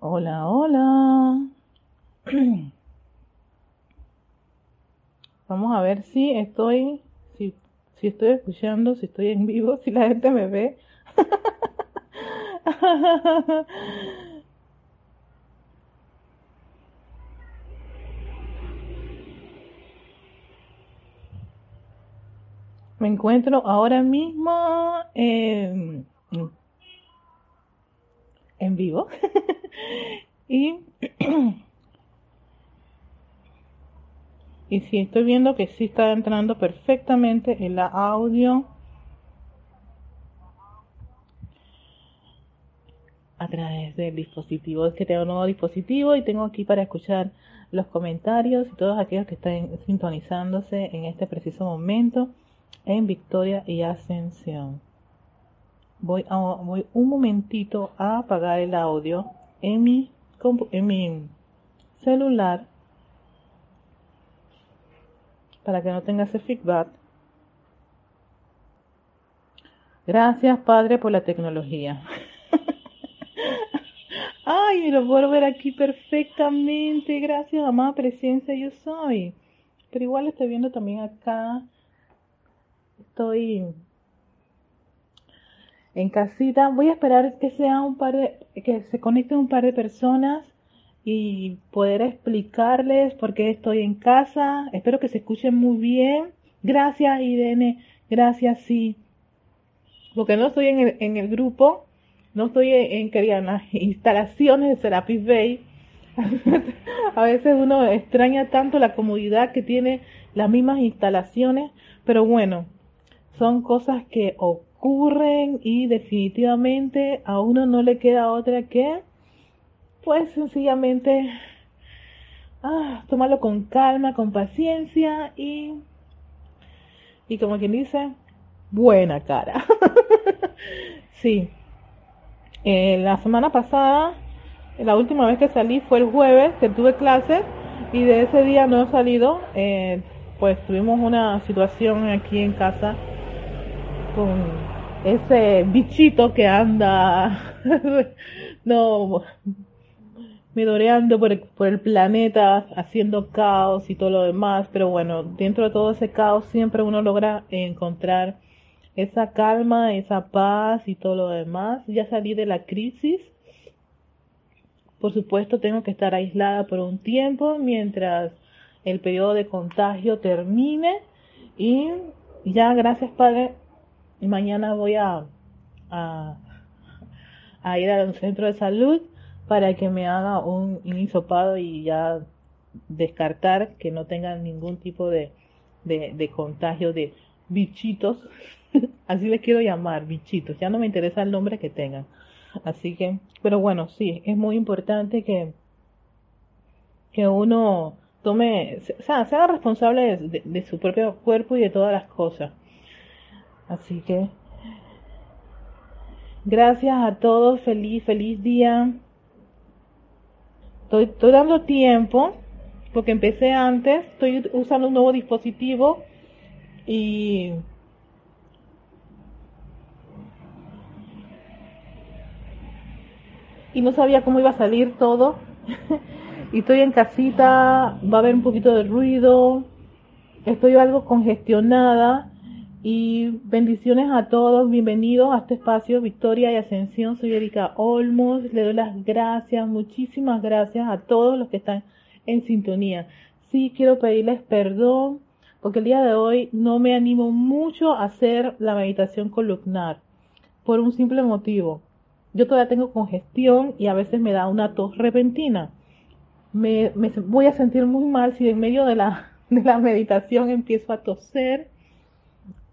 Hola, hola. Vamos a ver si estoy, si, si estoy escuchando, si estoy en vivo, si la gente me ve. Me encuentro ahora mismo en, en vivo y y si estoy viendo que sí está entrando perfectamente el audio a través del dispositivo. Es que tengo un nuevo dispositivo y tengo aquí para escuchar los comentarios y todos aquellos que están sintonizándose en este preciso momento en Victoria y Ascensión. Voy, a, voy un momentito a apagar el audio en mi, en mi celular para que no tenga ese feedback. Gracias, Padre, por la tecnología. Ay, lo puedo ver aquí perfectamente. Gracias, amada presencia, yo soy. Pero igual estoy viendo también acá. Estoy en casita. Voy a esperar que sea un par de, que se conecten un par de personas y poder explicarles por qué estoy en casa. Espero que se escuchen muy bien. Gracias, Irene. Gracias, sí. Porque no estoy en el, grupo, no estoy en, en, las instalaciones de Serapis Bay. A veces uno extraña tanto la comodidad que tiene las mismas instalaciones, pero bueno, son cosas que y definitivamente a uno no le queda otra que pues sencillamente ah, tomarlo con calma, con paciencia y, y como quien dice, buena cara. sí. Eh, la semana pasada, la última vez que salí fue el jueves, que tuve clases y de ese día no he salido. Eh, pues tuvimos una situación aquí en casa con ese bichito que anda no medoreando por el, por el planeta, haciendo caos y todo lo demás, pero bueno, dentro de todo ese caos siempre uno logra encontrar esa calma, esa paz y todo lo demás. Ya salí de la crisis. Por supuesto, tengo que estar aislada por un tiempo mientras el periodo de contagio termine y ya, gracias Padre, mañana voy a, a, a ir al centro de salud para que me haga un, hisopado y ya descartar que no tengan ningún tipo de, de, contagio de bichitos, así les quiero llamar, bichitos, ya no me interesa el nombre que tengan. Así que, pero bueno, sí, es muy importante que, que uno tome, o sea, sea responsable de, su propio cuerpo y de todas las cosas. Así que, gracias a todos, feliz, feliz día. Estoy, dando tiempo porque empecé antes, estoy usando un nuevo dispositivo y y no sabía cómo iba a salir todo. y estoy en casita, va a haber un poquito de ruido, estoy algo congestionada y bendiciones a todos, bienvenidos a este espacio Victoria y Ascensión. Soy Erika Olmos, le doy las gracias, muchísimas gracias a todos los que están en sintonía. Sí, quiero pedirles perdón porque el día de hoy no me animo mucho a hacer la meditación columnar por un simple motivo. Yo todavía tengo congestión y a veces me da una tos repentina. Me, me voy a sentir muy mal si en medio de la, de la meditación empiezo a toser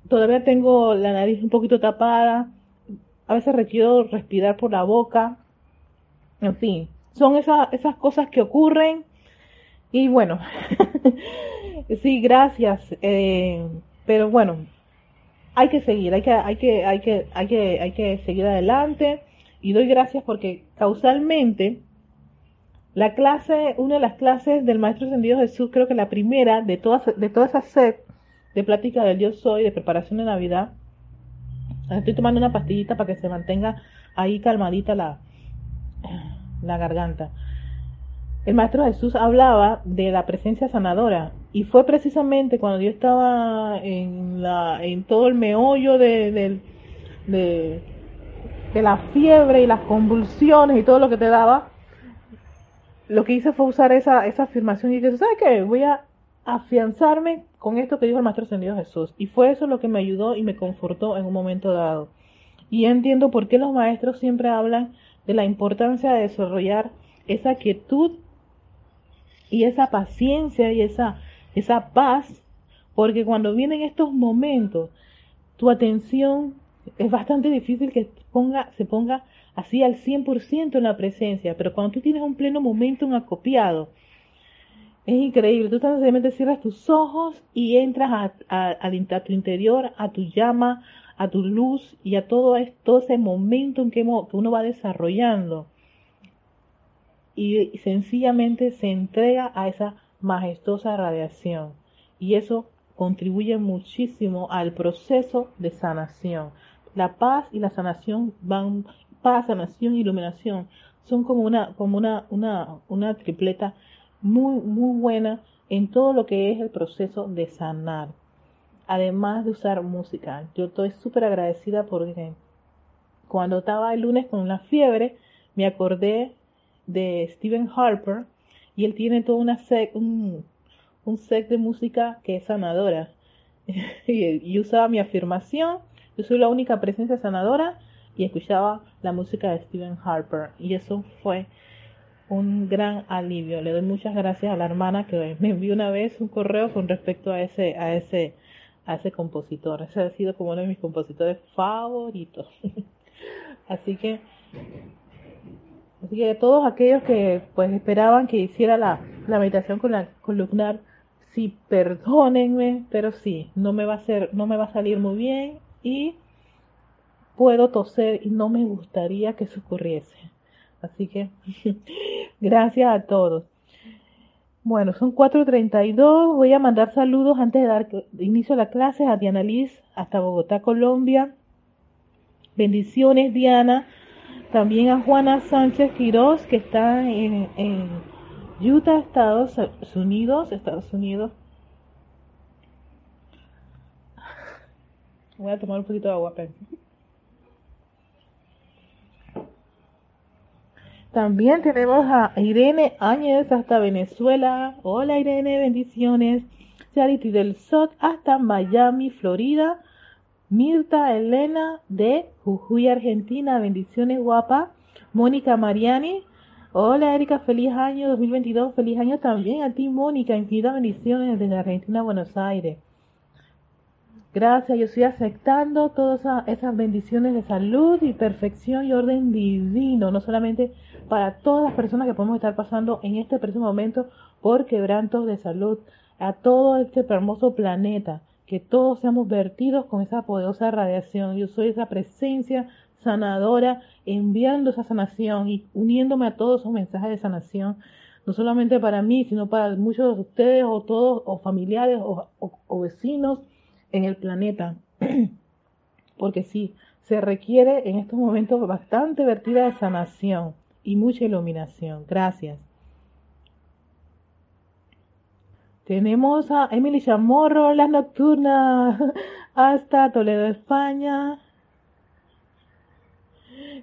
todavía tengo la nariz un poquito tapada, a veces requiero respirar por la boca, en fin, son esas, esas cosas que ocurren. Y bueno, sí, gracias, eh, pero bueno, hay que seguir, hay que, hay que, hay que, hay que, hay que seguir adelante. Y doy gracias porque causalmente la clase, una de las clases del Maestro Ascendido Jesús, creo que la primera de todas, de toda esa set, de plática del Dios Soy, de preparación de Navidad. Estoy tomando una pastillita para que se mantenga ahí calmadita la, la garganta. El Maestro Jesús hablaba de la presencia sanadora y fue precisamente cuando yo estaba en, la, en todo el meollo de, de, de la fiebre y las convulsiones y todo lo que te daba, lo que hice fue usar esa, esa afirmación y dije, ¿sabes qué? Voy a afianzarme con esto que dijo el Maestro Ascendido Jesús. Y fue eso lo que me ayudó y me confortó en un momento dado. Y entiendo por qué los maestros siempre hablan de la importancia de desarrollar esa quietud y esa paciencia y esa, esa paz, porque cuando vienen estos momentos, tu atención es bastante difícil que ponga, se ponga así al 100% en la presencia, pero cuando tú tienes un pleno momento, un acopiado, es increíble, tú sencillamente cierras tus ojos y entras a, tu interior, a tu llama, a tu luz y a todo, todo ese momento en que, que uno va desarrollando. y sencillamente se entrega a esa majestuosa radiación. Y eso contribuye muchísimo al proceso de sanación. La paz y la sanación van, paz, sanación, iluminación, son como una, como una, una, una tripleta muy, muy buena en todo lo que es el proceso de sanar. Además de usar música. Yo estoy súper agradecida porque cuando estaba el lunes con la fiebre, me acordé de Stephen Harper y él tiene todo una un, un set de música que es sanadora. y usaba mi afirmación yo soy la única presencia sanadora y escuchaba la música de Stephen Harper y eso fue un gran alivio. Le doy muchas gracias a la hermana que me envió una vez un correo con respecto a ese a ese a ese compositor. Ese ha sido como uno de mis compositores favoritos. así que así que todos aquellos que pues esperaban que hiciera la, la meditación con la columnar sí perdónenme, pero sí, no me va a ser no me va a salir muy bien y puedo toser y no me gustaría que eso ocurriese. Así que gracias a todos. Bueno, son 4.32. Voy a mandar saludos antes de dar inicio a la clase a Diana Liz hasta Bogotá, Colombia. Bendiciones, Diana. También a Juana Sánchez Quiroz, que está en, Utah, Estados Unidos. Estados Unidos. Voy a tomar un poquito de agua, También tenemos a Irene Áñez hasta Venezuela. Hola Irene, bendiciones. Charity del SOT hasta Miami, Florida. Mirta Elena de Jujuy, Argentina. Bendiciones, guapa. Mónica Mariani. Hola Erika, feliz año 2022. Feliz año también a ti, Mónica. Infinitas bendiciones desde Argentina, Buenos Aires. Gracias, yo estoy aceptando todas esas bendiciones de salud y perfección y orden divino, no solamente para todas las personas que podemos estar pasando en este preciso momento por quebrantos de salud, a todo este hermoso planeta, que todos seamos vertidos con esa poderosa radiación. Yo soy esa presencia sanadora enviando esa sanación y uniéndome a todos esos mensajes de sanación, no solamente para mí, sino para muchos de ustedes o todos, o familiares o vecinos en el planeta. Porque sí, se requiere en estos momentos bastante vertida de sanación y mucha iluminación. Gracias. Tenemos a Emily Chamorro, las nocturnas, hasta Toledo, España.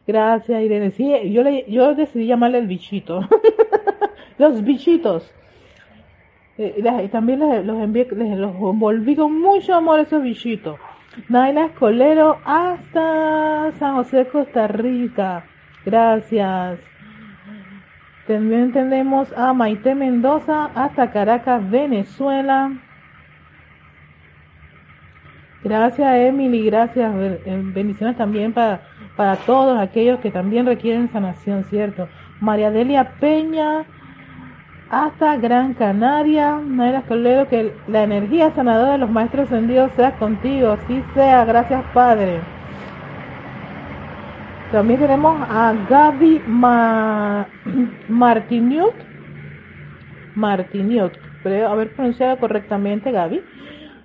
Gracias, Irene. Sí, yo, le, yo decidí llamarle el bichito. Los bichitos. Eh, también los envié, los envolví con mucho amor esos bichitos. Naila Escolero hasta San José, Costa Rica. Gracias. También tenemos a Maite Mendoza hasta Caracas, Venezuela. Gracias Emily, gracias. Eh, bendiciones también para, para todos aquellos que también requieren sanación, ¿cierto? María Delia Peña hasta Gran Canaria. Naira Toledo, que la energía sanadora de los maestros ascendidos sea contigo, así sea, gracias Padre. También tenemos a Gaby Ma Martiniuk, Martiniuk, creo haber pronunciado correctamente Gaby.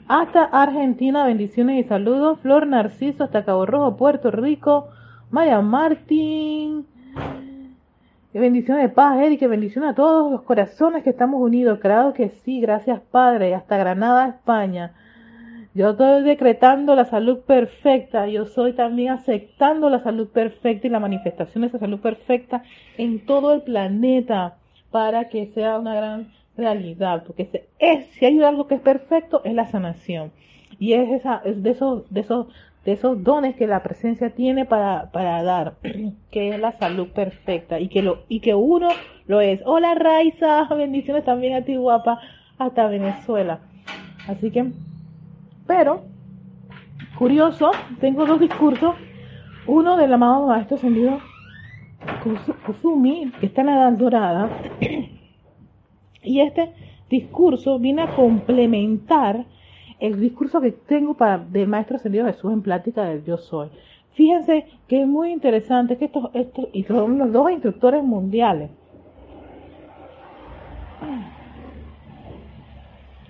Hasta Argentina, bendiciones y saludos. Flor Narciso hasta Cabo Rojo, Puerto Rico. Maya Martín, Que bendición de paz, Eric, que bendición a todos los corazones que estamos unidos. Claro que sí, gracias Padre, hasta Granada, España. Yo estoy decretando la salud perfecta, yo soy también aceptando la salud perfecta y la manifestación de esa salud perfecta en todo el planeta para que sea una gran realidad, porque es, si hay algo que es perfecto es la sanación y es, esa, es de esos de esos de esos dones que la presencia tiene para, para dar, que es la salud perfecta y que lo y que uno lo es. Hola Raiza, bendiciones también a ti guapa hasta Venezuela. Así que pero, curioso, tengo dos discursos. Uno del amado maestro ascendido Kusumi, que está en la edad dorada. Y este discurso viene a complementar el discurso que tengo para, del maestro ascendido Jesús en plática del yo soy. Fíjense que es muy interesante que estos, estos y son los dos instructores mundiales.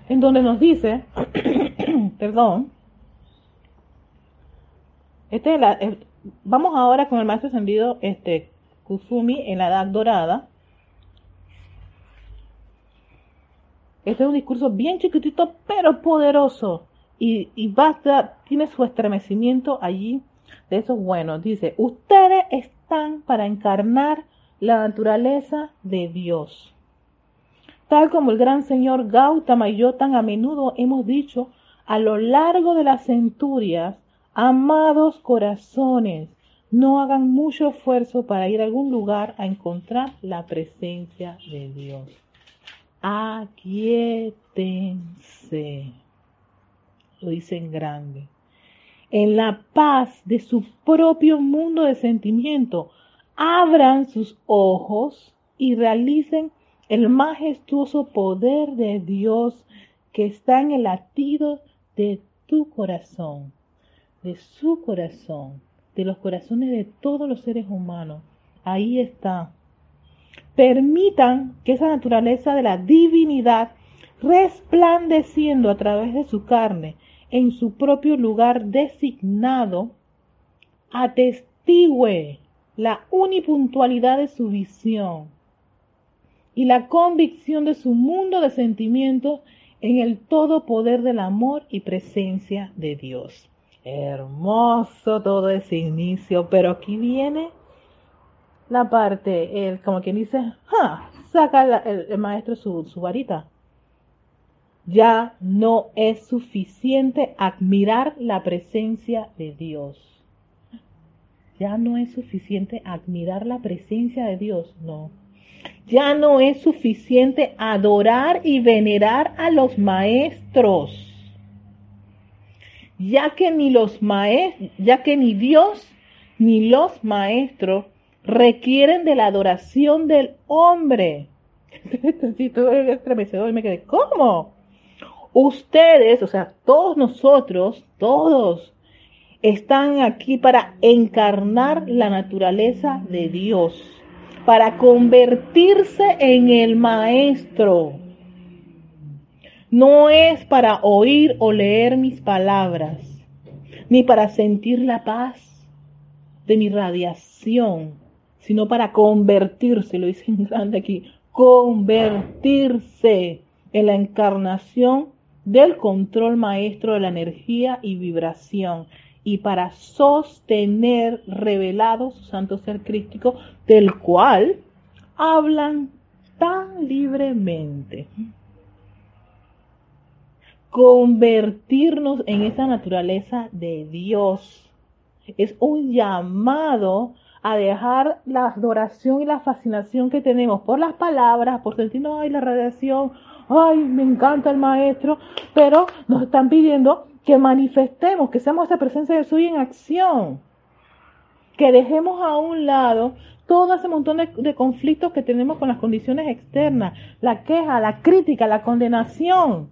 En donde nos dice perdón. Este la, vamos ahora con el maestro ascendido este, Kusumi en la edad dorada. Este es un discurso bien chiquitito pero poderoso y, y basta, tiene su estremecimiento allí de esos buenos. Dice, ustedes están para encarnar la naturaleza de Dios. Tal como el gran señor Gautama y yo tan a menudo hemos dicho, a lo largo de las centurias, amados corazones, no hagan mucho esfuerzo para ir a algún lugar a encontrar la presencia de Dios. Aquietense. Lo dice en grande. En la paz de su propio mundo de sentimiento, abran sus ojos y realicen el majestuoso poder de Dios que está en el latido de tu corazón, de su corazón, de los corazones de todos los seres humanos. Ahí está. Permitan que esa naturaleza de la divinidad, resplandeciendo a través de su carne en su propio lugar designado, atestigüe la unipuntualidad de su visión y la convicción de su mundo de sentimientos en el todo poder del amor y presencia de Dios. Hermoso todo ese inicio, pero aquí viene la parte, el, como quien dice, saca el, maestro su varita. Ya no es suficiente admirar la presencia de Dios. Ya no es suficiente admirar la presencia de Dios, no ya no es suficiente adorar y venerar a los maestros, ya que ni Dios ni los maestros requieren de la adoración del hombre. me quedé, ¿cómo? Ustedes, o sea, todos nosotros, todos, están aquí para encarnar la naturaleza de Dios para convertirse en el maestro. No es para oír o leer mis palabras, ni para sentir la paz de mi radiación, sino para convertirse, lo dice en grande aquí, convertirse en la encarnación del control maestro de la energía y vibración y para sostener revelado su santo ser crístico, del cual hablan tan libremente. Convertirnos en esa naturaleza de Dios es un llamado a dejar la adoración y la fascinación que tenemos por las palabras, por sentirnos, ay, la radiación, ay, me encanta el maestro, pero nos están pidiendo que manifestemos, que seamos esa presencia de Soy en acción, que dejemos a un lado todo ese montón de, conflictos que tenemos con las condiciones externas, la queja, la crítica, la condenación.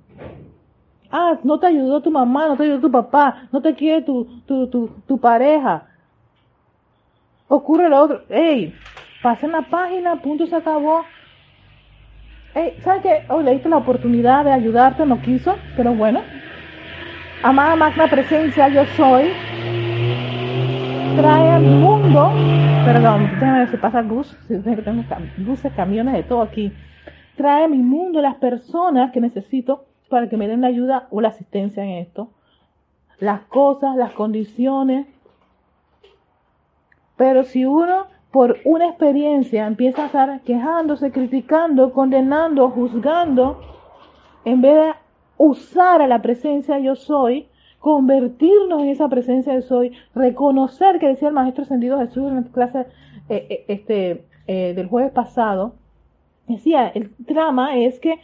Ah, no te ayudó tu mamá, no te ayudó tu papá, no te quiere tu, tu, tu, tu pareja. Ocurre lo otro. Ey, pasen la página, punto, se acabó. Ey, ¿sabes qué? Hoy le diste la oportunidad de ayudarte, no quiso, pero bueno, Amada magna presencia, yo soy. trae al mundo, perdón, déjame ver si pasa bus, tengo buses, camiones de todo aquí, trae a mi mundo las personas que necesito para que me den la ayuda o la asistencia en esto, las cosas, las condiciones. Pero si uno por una experiencia empieza a estar quejándose, criticando, condenando, juzgando, en vez de usar a la presencia yo soy, convertirnos en esa presencia de soy, reconocer que decía el Maestro Ascendido Jesús en la clase eh, eh, este, eh, del jueves pasado, decía, el drama es que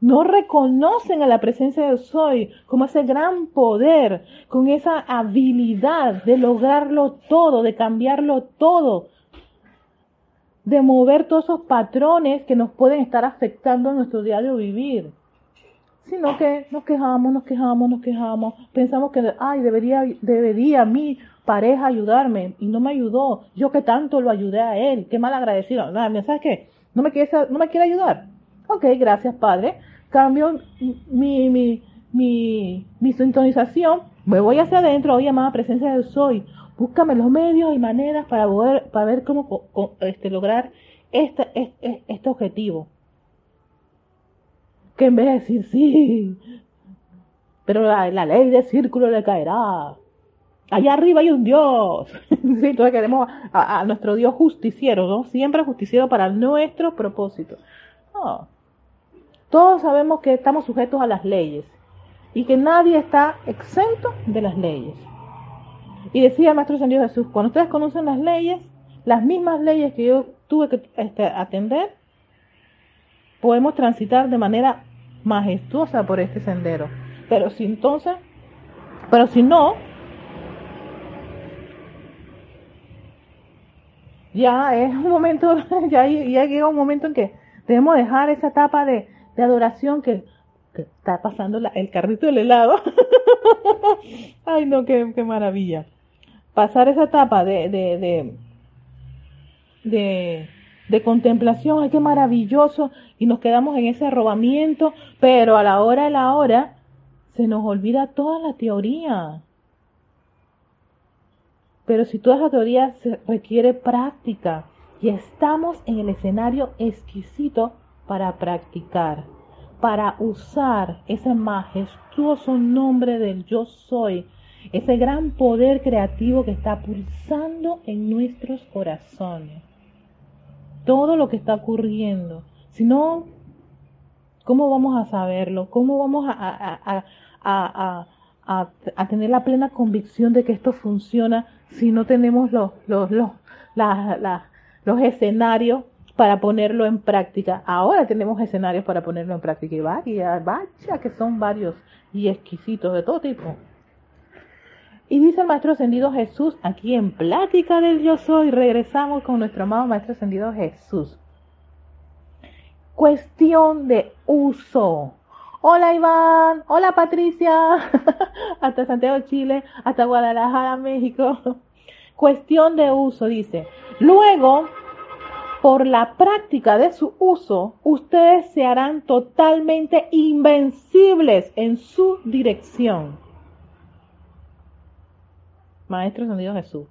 no reconocen a la presencia de soy como ese gran poder, con esa habilidad de lograrlo todo, de cambiarlo todo, de mover todos esos patrones que nos pueden estar afectando en nuestro diario vivir sino que nos quejamos, nos quejamos, nos quejamos, pensamos que, ay, debería, debería mi pareja ayudarme y no me ayudó, yo que tanto lo ayudé a él, qué mal agradecido, ¿sabes qué? ¿No me, quiere, no me quiere ayudar? Ok, gracias Padre, cambio mi, mi, mi, mi sintonización, me voy hacia adentro, oye, amada presencia del soy, búscame los medios y maneras para, poder, para ver cómo este, lograr este, este, este objetivo en vez de decir sí, pero la, ley del círculo le caerá. Allá arriba hay un Dios. sí, entonces queremos a, nuestro Dios justiciero, ¿no? Siempre justiciero para nuestro propósito. Todos sabemos que estamos sujetos a las leyes y que nadie está exento de las leyes. Y decía el Maestro San Jesús, cuando ustedes conocen las leyes, las mismas leyes que yo tuve que este, atender, podemos transitar de manera majestuosa por este sendero. Pero si entonces, pero si no, ya es un momento, ya, ya llega un momento en que debemos dejar esa etapa de, de adoración que, está pasando el carrito del helado. Ay, no, qué, qué, maravilla. Pasar esa etapa de, de, de de contemplación, ay, qué maravilloso, y nos quedamos en ese arrobamiento, pero a la hora de la hora se nos olvida toda la teoría. Pero si toda esa teoría se requiere práctica, y estamos en el escenario exquisito para practicar, para usar ese majestuoso nombre del yo soy, ese gran poder creativo que está pulsando en nuestros corazones todo lo que está ocurriendo. Si no, ¿cómo vamos a saberlo? ¿Cómo vamos a, a, tener la plena convicción de que esto funciona si no tenemos los, los, los, los escenarios para ponerlo en práctica? Ahora tenemos escenarios para ponerlo en práctica y vaya, vaya que son varios y exquisitos de todo tipo. Y dice el Maestro Ascendido Jesús, aquí en Plática del Yo Soy, regresamos con nuestro amado Maestro Ascendido Jesús. Cuestión de uso. Hola Iván, hola Patricia, hasta Santiago, Chile, hasta Guadalajara, México. Cuestión de uso, dice. Luego, por la práctica de su uso, ustedes se harán totalmente invencibles en su dirección. Maestro Ascendido Jesús.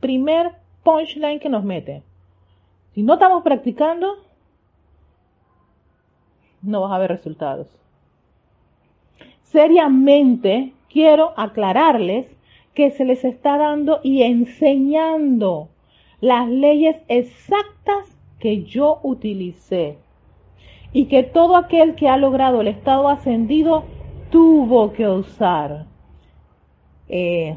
Primer punchline que nos mete. Si no estamos practicando, no vas a ver resultados. Seriamente quiero aclararles que se les está dando y enseñando las leyes exactas que yo utilicé y que todo aquel que ha logrado el estado ascendido tuvo que usar. Eh,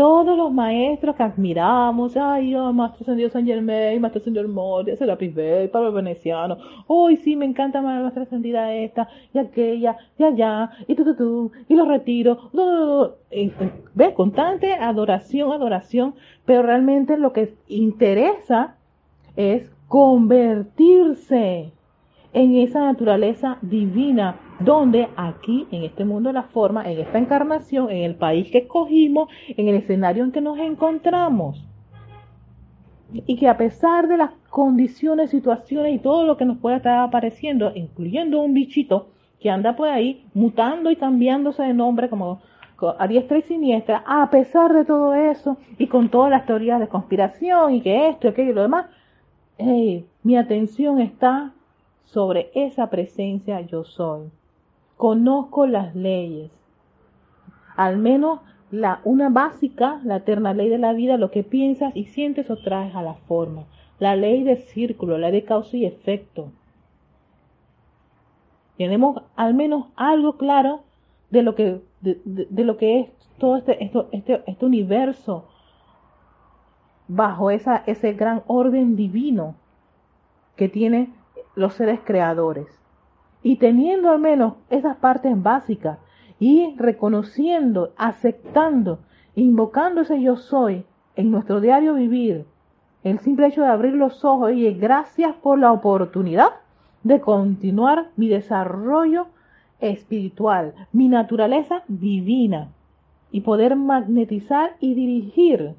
todos los maestros que admiramos, ay, oh, Maestro Ascendido San Germain, Maestro Ascendido Moria, Serapis Bey, Pablo Veneciano, hoy sí me encanta más Ascendida esta, y aquella, y allá, y tú, tú, tú, y los retiro, ve, constante adoración, adoración, pero realmente lo que interesa es convertirse en esa naturaleza divina, donde aquí, en este mundo de la forma, en esta encarnación, en el país que escogimos, en el escenario en que nos encontramos. Y que a pesar de las condiciones, situaciones y todo lo que nos pueda estar apareciendo, incluyendo un bichito que anda por ahí mutando y cambiándose de nombre como, a diestra y siniestra, a pesar de todo eso y con todas las teorías de conspiración y que esto, aquello y lo demás, mi atención está sobre esa presencia yo soy. Conozco las leyes, al menos la, una básica, la eterna ley de la vida, lo que piensas y sientes o traes a la forma. La ley de círculo, la de causa y efecto. Tenemos al menos algo claro de lo que, de, lo que es todo este, esto, este, este universo bajo esa, ese gran orden divino que tienen los seres creadores. Y teniendo al menos esas partes básicas y reconociendo, aceptando, invocando ese yo soy en nuestro diario vivir, el simple hecho de abrir los ojos y gracias por la oportunidad de continuar mi desarrollo espiritual, mi naturaleza divina y poder magnetizar y dirigir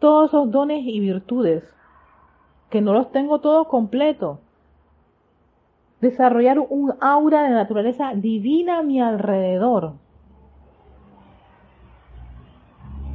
todos esos dones y virtudes que no los tengo todos completos. Desarrollar un aura de naturaleza divina a mi alrededor.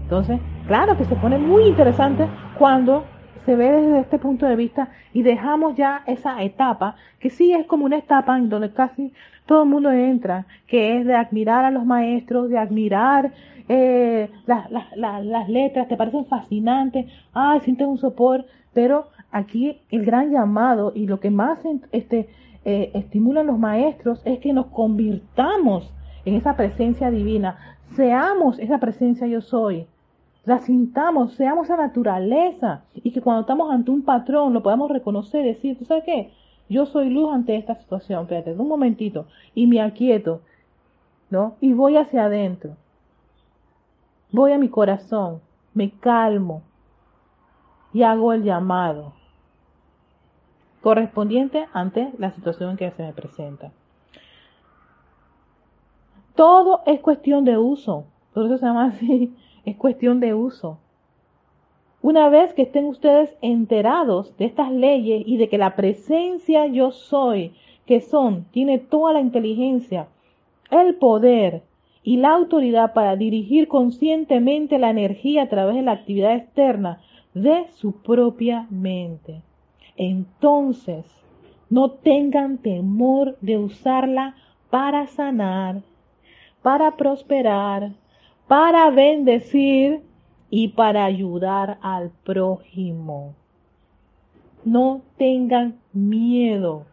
Entonces, claro que se pone muy interesante cuando se ve desde este punto de vista y dejamos ya esa etapa, que sí es como una etapa en donde casi todo el mundo entra, que es de admirar a los maestros, de admirar eh, las, las letras, te parecen fascinantes, ay, sientes un sopor, pero aquí el gran llamado y lo que más este, eh, estimulan los maestros es que nos convirtamos en esa presencia divina, seamos esa presencia yo soy, la sintamos, seamos esa naturaleza. Y que cuando estamos ante un patrón lo podamos reconocer, decir, ¿tú sabes qué? Yo soy luz ante esta situación, espérate, un momentito, y me aquieto, ¿no? Y voy hacia adentro, voy a mi corazón, me calmo y hago el llamado correspondiente ante la situación que se me presenta. Todo es cuestión de uso, por eso se llama así es cuestión de uso. Una vez que estén ustedes enterados de estas leyes y de que la presencia yo soy, que son, tiene toda la inteligencia, el poder y la autoridad para dirigir conscientemente la energía a través de la actividad externa de su propia mente. Entonces, no tengan temor de usarla para sanar, para prosperar, para bendecir y para ayudar al prójimo. No tengan miedo.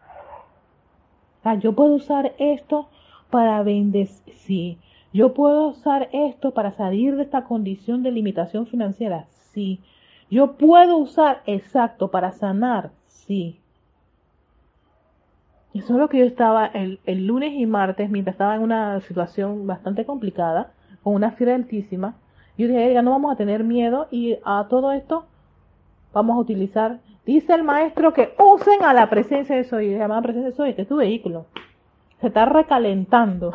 yo puedo usar esto para bendecir. Yo puedo usar esto para salir de esta condición de limitación financiera. Sí. Yo puedo usar exacto para sanar. Sí. Eso es lo que yo estaba el, lunes y martes, mientras estaba en una situación bastante complicada con una fiebre altísima. Yo dije, ya no vamos a tener miedo y a todo esto vamos a utilizar, dice el maestro que usen a la presencia de soy, llamada presencia de soy, este es tu vehículo. Se está recalentando.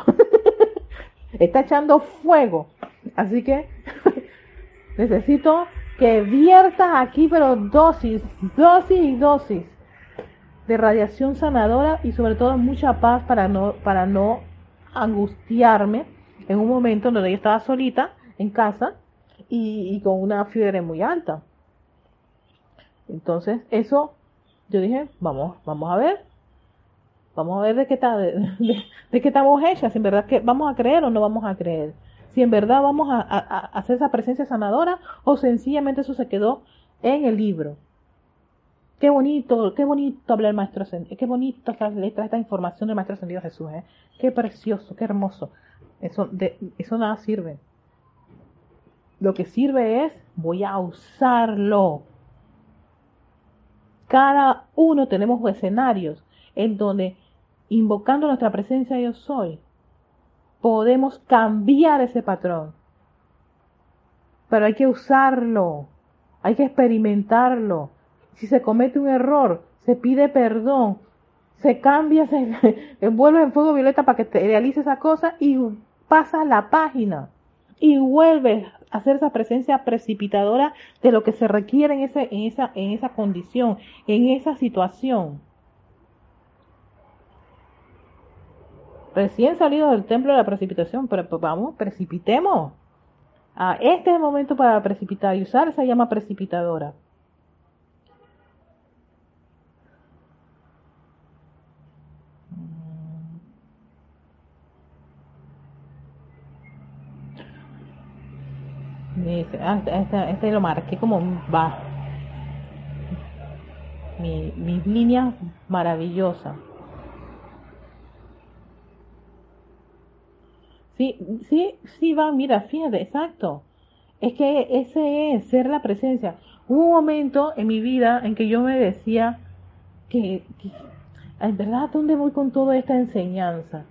está echando fuego. Así que necesito que viertas aquí, pero dosis, dosis y dosis de radiación sanadora y sobre todo mucha paz para no, para no angustiarme en un momento donde ella estaba solita en casa y, con una fiebre muy alta. Entonces, eso, yo dije, vamos, vamos a ver, vamos a ver de qué, está, de, qué estamos hechas, en verdad que vamos a creer o no vamos a creer, si en verdad vamos a, hacer esa presencia sanadora o sencillamente eso se quedó en el libro. Qué bonito, qué bonito hablar el maestro qué bonito estas letras, esta información del maestro ascendido Jesús, ¿eh? qué precioso, qué hermoso. Eso, eso nada sirve. Lo que sirve es, voy a usarlo. Cada uno tenemos escenarios en donde, invocando nuestra presencia yo soy, podemos cambiar ese patrón. Pero hay que usarlo, hay que experimentarlo. Si se comete un error, se pide perdón, se cambia, se envuelve en fuego violeta para que te realice esa cosa y pasa la página y vuelves a hacer esa presencia precipitadora de lo que se requiere en, ese, en, esa, en esa condición, en esa situación. Recién salidos del templo de la precipitación, pero pues vamos, precipitemos. Ah, este es el momento para precipitar y usar esa llama precipitadora. Ah, este, este, lo marqué como va. Mi, mis líneas maravillosas. Sí, sí, sí va, mira, fíjate, exacto. Es que ese es ser la presencia. Hubo un momento en mi vida en que yo me decía que, en verdad, ¿dónde voy con toda esta enseñanza?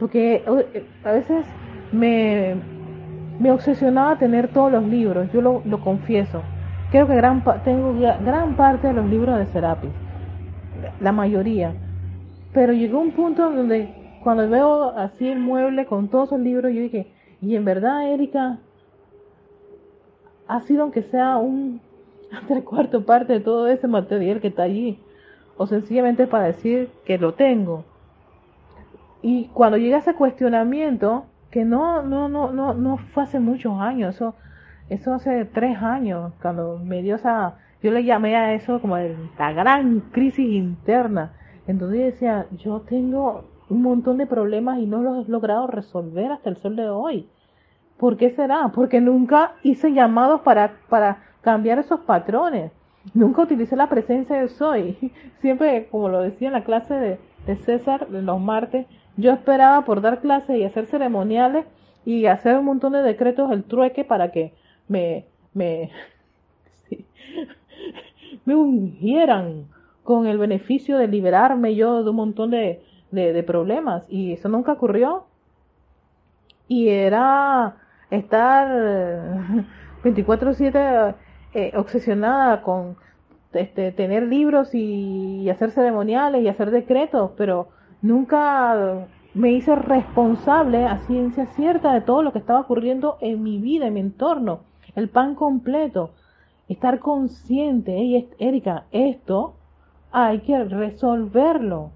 Porque eh, a veces me, me obsesionaba tener todos los libros, yo lo, lo confieso. Creo que gran, tengo gran parte de los libros de Serapis, la mayoría. Pero llegó un punto donde cuando veo así el mueble con todos esos libros, yo dije, y en verdad, Erika, ha sido aunque sea un tres cuarto parte de todo ese material que está allí, o sencillamente para decir que lo tengo. Y cuando llega ese cuestionamiento, que no, no, no, no, no fue hace muchos años, eso, eso hace tres años, cuando me dio esa, yo le llamé a eso como la gran crisis interna. Entonces decía, yo tengo un montón de problemas y no los he logrado resolver hasta el sol de hoy. ¿Por qué será? Porque nunca hice llamados para, para cambiar esos patrones. Nunca utilicé la presencia de soy. Siempre, como lo decía en la clase de, de César, los martes, yo esperaba por dar clases y hacer ceremoniales y hacer un montón de decretos el trueque para que me, me, me ungieran con el beneficio de liberarme yo de un montón de, de, problemas y eso nunca ocurrió. Y era estar 24/7 eh, obsesionada con este, tener libros y, hacer ceremoniales y hacer decretos, pero nunca me hice responsable a ciencia cierta de todo lo que estaba ocurriendo en mi vida, en mi entorno, el pan completo, estar consciente, Erika, esto hay que resolverlo.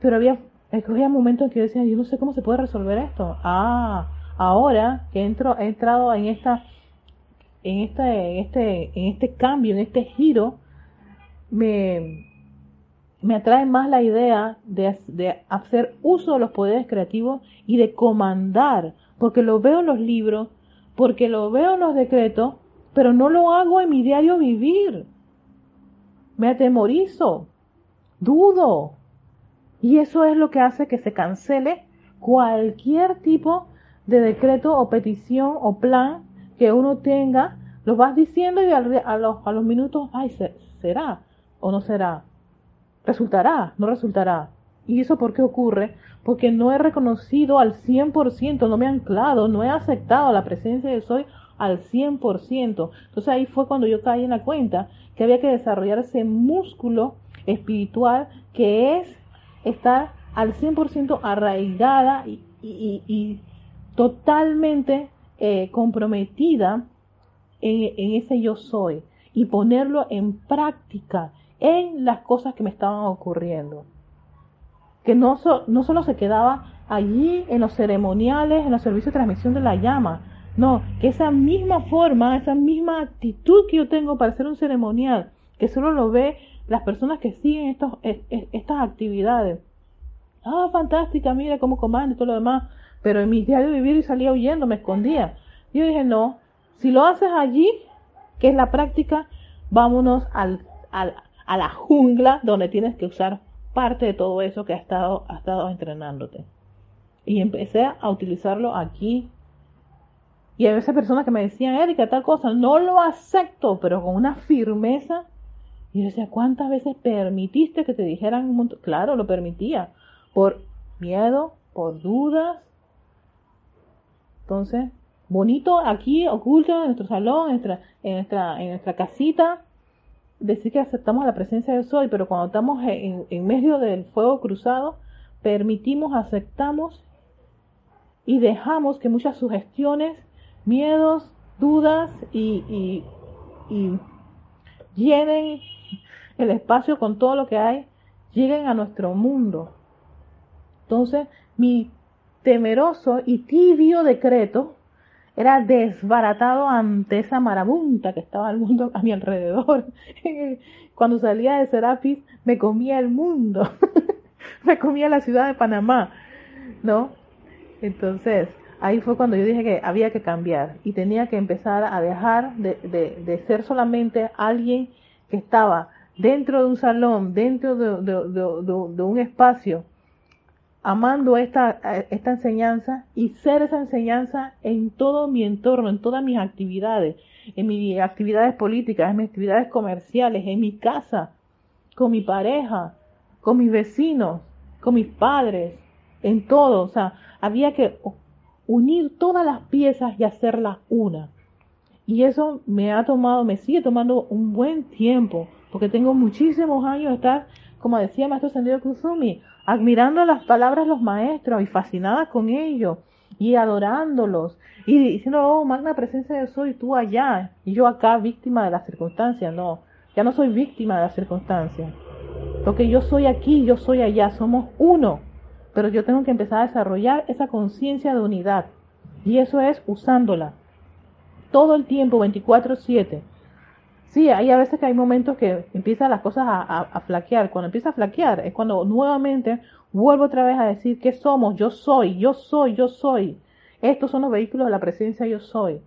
Pero había, había momentos en que yo decía, yo no sé cómo se puede resolver esto. Ah, ahora que entro, he entrado en esta, en este, en este, en este cambio, en este giro, me, me atrae más la idea de, de, hacer uso de los poderes creativos y de comandar, porque lo veo en los libros, porque lo veo en los decretos, pero no lo hago en mi diario vivir. Me atemorizo, dudo, y eso es lo que hace que se cancele cualquier tipo de decreto o petición o plan que uno tenga, lo vas diciendo y a, los, a los minutos, ay, será o no será, resultará, no resultará. ¿Y eso por qué ocurre? Porque no he reconocido al 100%, no me he anclado, no he aceptado la presencia de soy al 100%. Entonces ahí fue cuando yo caí en la cuenta que había que desarrollar ese músculo espiritual que es estar al 100% arraigada y, totalmente eh, comprometida en, en, ese yo soy y ponerlo en práctica en las cosas que me estaban ocurriendo. Que no, no solo se quedaba allí en los ceremoniales, en los servicios de transmisión de la llama, no, que esa misma forma, esa misma actitud que yo tengo para hacer un ceremonial, que solo lo ve las personas que siguen estos, estas actividades, ah, fantástica, mira cómo comanda y todo lo demás, pero en mi diario vivir y salía huyendo, me escondía. Yo dije, no, si lo haces allí, que es la práctica, vámonos al, al, a la jungla donde tienes que usar parte de todo eso que has estado, has estado entrenándote. Y empecé a utilizarlo aquí. Y hay veces personas que me decían, Erika, tal cosa, no lo acepto, pero con una firmeza y yo decía, ¿cuántas veces permitiste que te dijeran un montón? Claro, lo permitía. Por miedo, por dudas. Entonces, bonito aquí, oculto en nuestro salón, en nuestra, en nuestra, en nuestra casita, decir que aceptamos la presencia del sol, pero cuando estamos en, medio del fuego cruzado, permitimos, aceptamos y dejamos que muchas sugestiones, miedos, dudas y, y llenen el espacio con todo lo que hay, lleguen a nuestro mundo. Entonces, mi temeroso y tibio decreto era desbaratado ante esa marabunta que estaba el mundo a mi alrededor. Cuando salía de Serapis me comía el mundo, me comía la ciudad de Panamá, ¿no? Entonces, ahí fue cuando yo dije que había que cambiar y tenía que empezar a dejar de, de, ser solamente alguien que estaba dentro de un salón, dentro de, un espacio, amando esta, esta enseñanza y ser esa enseñanza en todo mi entorno, en todas mis actividades, en mis actividades políticas, en mis actividades comerciales, en mi casa, con mi pareja, con mis vecinos, con mis padres, en todo. O sea, había que unir todas las piezas y hacerlas una. Y eso me ha tomado, me sigue tomando un buen tiempo, porque tengo muchísimos años de estar, como decía Maestro Sendido Kusumi, admirando las palabras de los maestros y fascinada con ellos y adorándolos y diciendo, oh, magna presencia de soy, tú allá y yo acá víctima de las circunstancias. No, ya no soy víctima de las circunstancias. Porque yo soy aquí, yo soy allá, somos uno. Pero yo tengo que empezar a desarrollar esa conciencia de unidad. Y eso es usándola. Todo el tiempo, 24/7. Sí, hay a veces que hay momentos que empiezan las cosas a, flaquear. Cuando empieza a flaquear es cuando nuevamente vuelvo otra vez a decir que somos, yo soy, yo soy, yo soy. Estos son los vehículos de la presencia yo soy.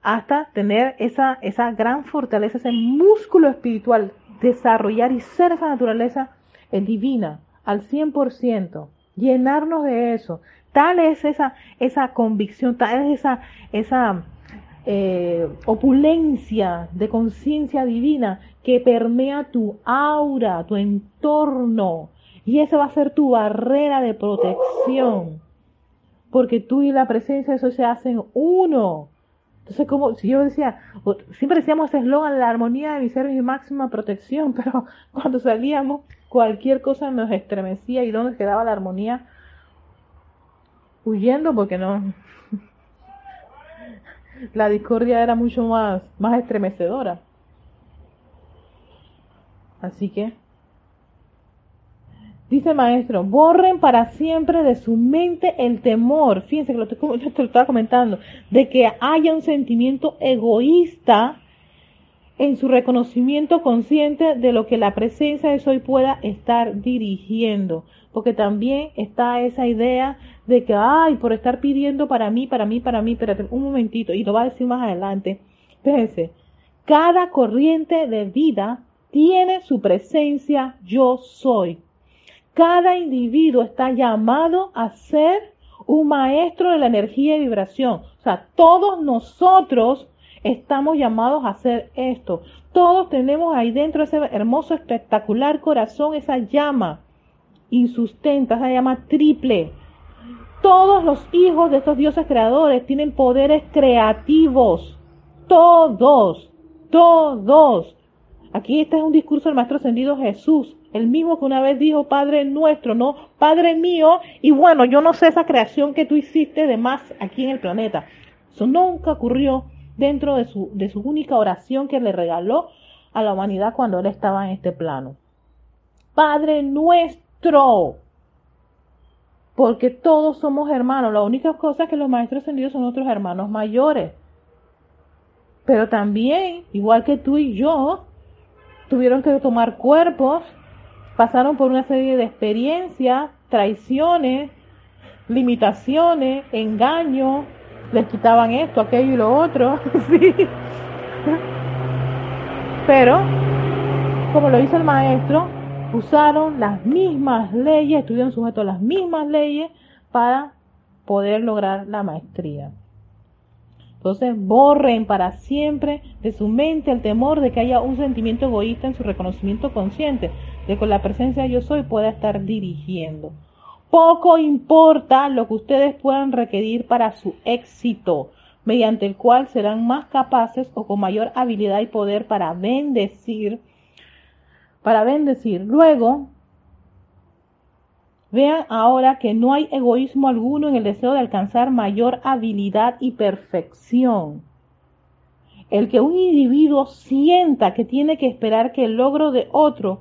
Hasta tener esa, esa gran fortaleza, ese músculo espiritual, desarrollar y ser esa naturaleza eh, divina al 100%, llenarnos de eso. Tal es esa, esa convicción, tal es esa, esa eh, opulencia de conciencia divina que permea tu aura, tu entorno. Y esa va a ser tu barrera de protección. Porque tú y la presencia de eso se hacen uno. Entonces, como si yo decía, siempre decíamos ese eslogan, la armonía de mi ser es mi máxima protección, pero cuando salíamos, cualquier cosa nos estremecía y dónde quedaba la armonía, huyendo porque no, la discordia era mucho más, más estremecedora. Así que, dice el maestro, borren para siempre de su mente el temor, fíjense que lo, te, lo estaba comentando, de que haya un sentimiento egoísta en su reconocimiento consciente de lo que la presencia de Soy pueda estar dirigiendo. Porque también está esa idea de que, ay, por estar pidiendo para mí, para mí, para mí, espérate un momentito, y lo va a decir más adelante. Fíjense, cada corriente de vida tiene su presencia yo soy. Cada individuo está llamado a ser un maestro de la energía y vibración. O sea, todos nosotros estamos llamados a hacer esto. Todos tenemos ahí dentro ese hermoso, espectacular corazón, esa llama insustenta, esa llama triple. Todos los hijos de estos dioses creadores tienen poderes creativos. Todos, todos. Aquí este es un discurso del Maestro Ascendido Jesús, el mismo que una vez dijo, Padre nuestro, no, Padre mío, y bueno, yo no sé esa creación que tú hiciste de más aquí en el planeta. Eso nunca ocurrió dentro de su, de su única oración que le regaló a la humanidad cuando él estaba en este plano. Padre nuestro, porque todos somos hermanos. La única cosa que los maestros ascendidos son nuestros hermanos mayores. Pero también, igual que tú y yo, tuvieron que tomar cuerpos, pasaron por una serie de experiencias, traiciones, limitaciones, engaños, les quitaban esto, aquello y lo otro, sí. Pero, como lo hizo el maestro, usaron las mismas leyes, estuvieron sujetos a las mismas leyes para poder lograr la maestría. Entonces, borren para siempre de su mente el temor de que haya un sentimiento egoísta en su reconocimiento consciente, de que la presencia de yo soy pueda estar dirigiendo. Poco importa lo que ustedes puedan requerir para su éxito, mediante el cual serán más capaces o con mayor habilidad y poder para bendecir, para bendecir. Luego, vean ahora que no hay egoísmo alguno en el deseo de alcanzar mayor habilidad y perfección. El que un individuo sienta que tiene que esperar que el logro de otro,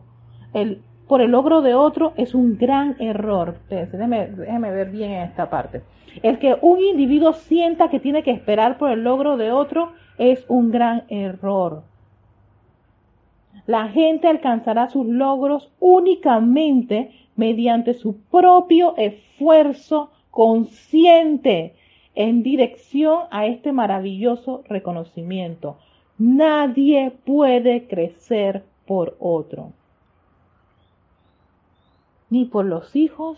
el por el logro de otro es un gran error. Déjeme, ver bien en esta parte. El que un individuo sienta que tiene que esperar por el logro de otro es un gran error. La gente alcanzará sus logros únicamente mediante su propio esfuerzo consciente en dirección a este maravilloso reconocimiento. Nadie puede crecer por otro. Ni por los hijos.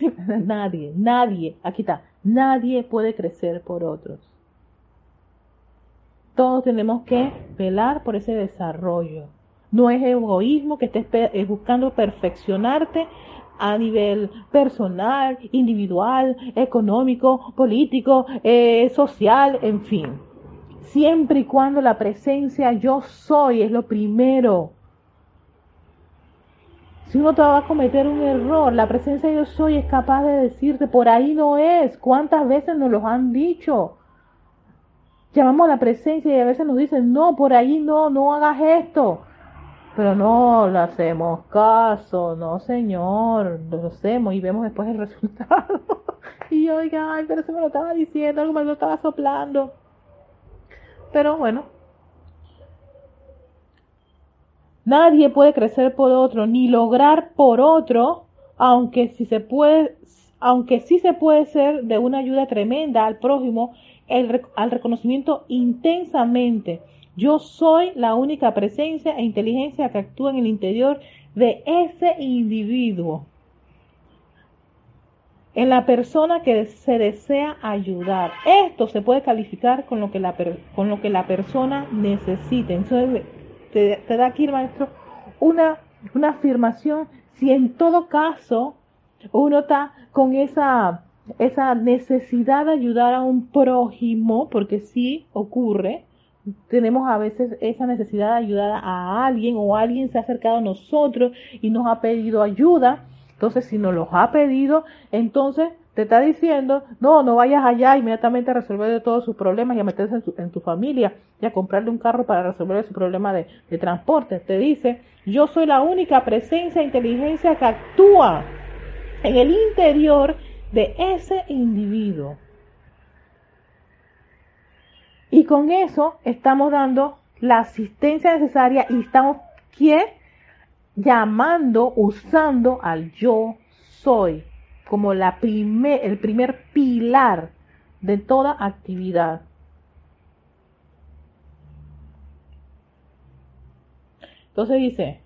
nadie, nadie, aquí está, nadie puede crecer por otros. Todos tenemos que velar por ese desarrollo. No es egoísmo que estés buscando perfeccionarte a nivel personal, individual, económico, político, eh, social, en fin. Siempre y cuando la presencia yo soy es lo primero. Si uno te va a cometer un error, la presencia yo soy es capaz de decirte, por ahí no es. ¿Cuántas veces nos lo han dicho? Llamamos a la presencia y a veces nos dicen, no, por ahí no, no hagas esto. Pero no le hacemos caso, no señor, lo hacemos y vemos después el resultado. y yo, oiga, ay, pero se me lo estaba diciendo, algo me lo estaba soplando. Pero bueno, nadie puede crecer por otro, ni lograr por otro, aunque si se puede, aunque sí se puede ser de una ayuda tremenda al prójimo, el, al reconocimiento intensamente yo soy la única presencia e inteligencia que actúa en el interior de ese individuo. En la persona que se desea ayudar. Esto se puede calificar con lo que la, con lo que la persona necesite. Te, da aquí, maestro, una, una afirmación. Si en todo caso uno está con esa, esa necesidad de ayudar a un prójimo, porque sí ocurre, tenemos a veces esa necesidad de ayudar a alguien o alguien se ha acercado a nosotros y nos ha pedido ayuda. Entonces, si nos los ha pedido, entonces te está diciendo, no, no vayas allá inmediatamente a resolver todos sus problemas y a meterse en, tu familia y a comprarle un carro para resolver su problema de, de transporte. Te dice, yo soy la única presencia e inteligencia que actúa en el interior de ese individuo. Y con eso estamos dando la asistencia necesaria y estamos ¿qué? llamando, usando al yo soy como la el primer pilar de toda actividad. Entonces dice,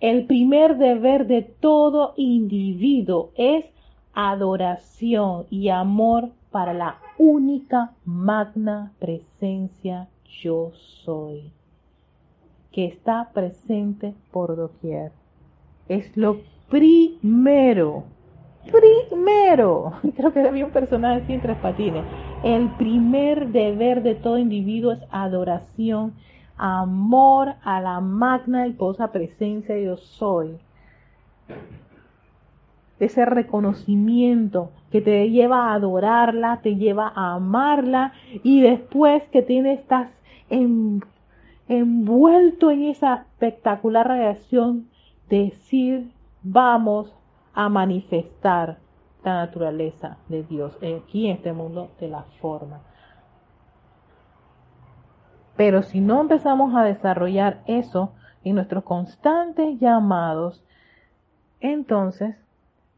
el primer deber de todo individuo es adoración y amor para la única magna presencia yo soy, que está presente por doquier. Es lo primero, primero, creo que había un personaje así en tres patines, el primer deber de todo individuo es adoración, amor a la magna y posa presencia yo soy. Ese reconocimiento que te lleva a adorarla, te lleva a amarla y después que tienes, estás envuelto en esa espectacular reacción, decir, vamos a manifestar la naturaleza de Dios aquí en este mundo de la forma. Pero si no empezamos a desarrollar eso en nuestros constantes llamados, entonces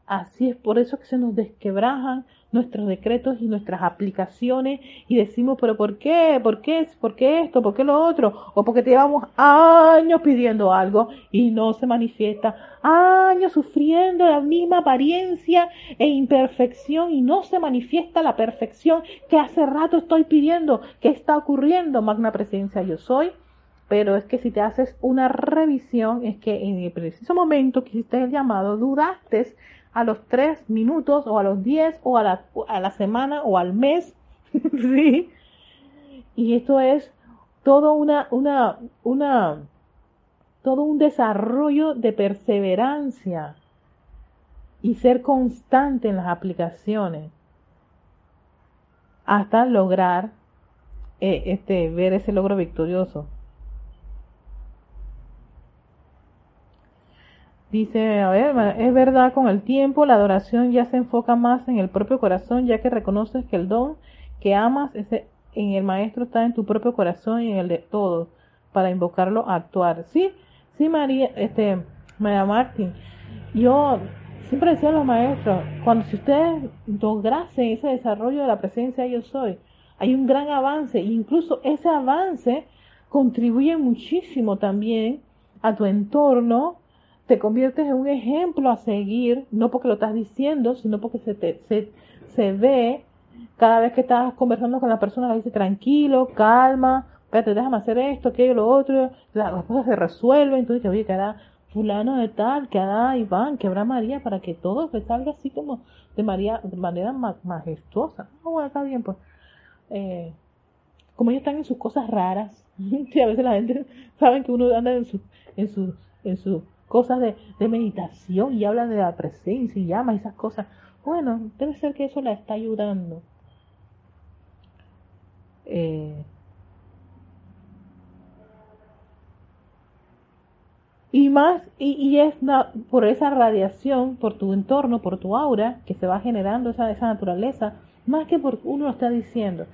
Así es por eso que se nos desquebrajan nuestros decretos y nuestras aplicaciones y decimos, pero ¿por qué? ¿Por qué? ¿Por qué esto? ¿Por qué lo otro? O porque llevamos años pidiendo algo y no se manifiesta, años sufriendo la misma apariencia e imperfección y no se manifiesta la perfección que hace rato estoy pidiendo. ¿Qué está ocurriendo? Magna presencia yo soy. Pero es que si te haces una revisión, es que en el preciso momento que hiciste el llamado, dudaste a los tres minutos o a los diez o a la, a la semana o al mes. ¿sí? Y esto es todo una, una, una, todo un desarrollo de perseverancia y ser constante en las aplicaciones hasta lograr eh, este, ver ese logro victorioso. Dice, a ver, es verdad, con el tiempo la adoración ya se enfoca más en el propio corazón, ya que reconoces que el don que amas ese, en el maestro está en tu propio corazón y en el de todos, para invocarlo a actuar. Sí, sí, María, este, María Martín, yo siempre decía a los maestros, cuando si ustedes lograsen ese desarrollo de la presencia yo soy, hay un gran avance, e incluso ese avance contribuye muchísimo también a tu entorno, te conviertes en un ejemplo a seguir, no porque lo estás diciendo, sino porque se, te, se, se ve cada vez que estás conversando con la persona, le dice tranquilo, calma, espérate, déjame hacer esto, aquello, lo otro, las cosas se resuelven, entonces, oye, que hará fulano de tal, que hará Iván, que habrá María, para que todo se salga así como de, María, de manera majestuosa. Ah, bueno, está bien, pues. Eh, como ellos están en sus cosas raras, y a veces la gente sabe que uno anda en sus en su, en sus cosas de, meditación y habla de la presencia y llama esas cosas. Bueno, debe ser que eso la está ayudando. Eh, y más, y, y es por esa radiación, por tu entorno, por tu aura, que se va generando esa, esa naturaleza, más que por uno lo está diciendo.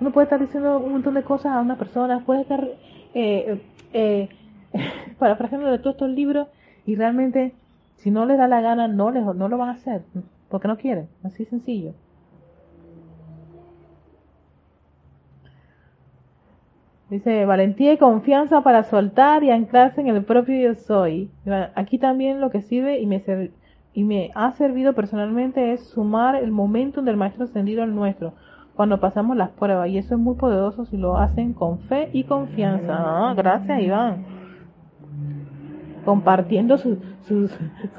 Uno puede estar diciendo un montón de cosas a una persona, puede estar eh, eh, parafraseando de todos estos libros y realmente si no les da la gana no, les, no lo van a hacer, porque no quieren, así sencillo. Dice, valentía y confianza para soltar y anclarse en el propio yo soy. Aquí también lo que sirve y me, y me ha servido personalmente es sumar el momento del maestro ascendido al nuestro, cuando pasamos las pruebas. Y eso es muy poderoso si lo hacen con fe y confianza. Ah, gracias, Iván. Compartiendo sus, sus,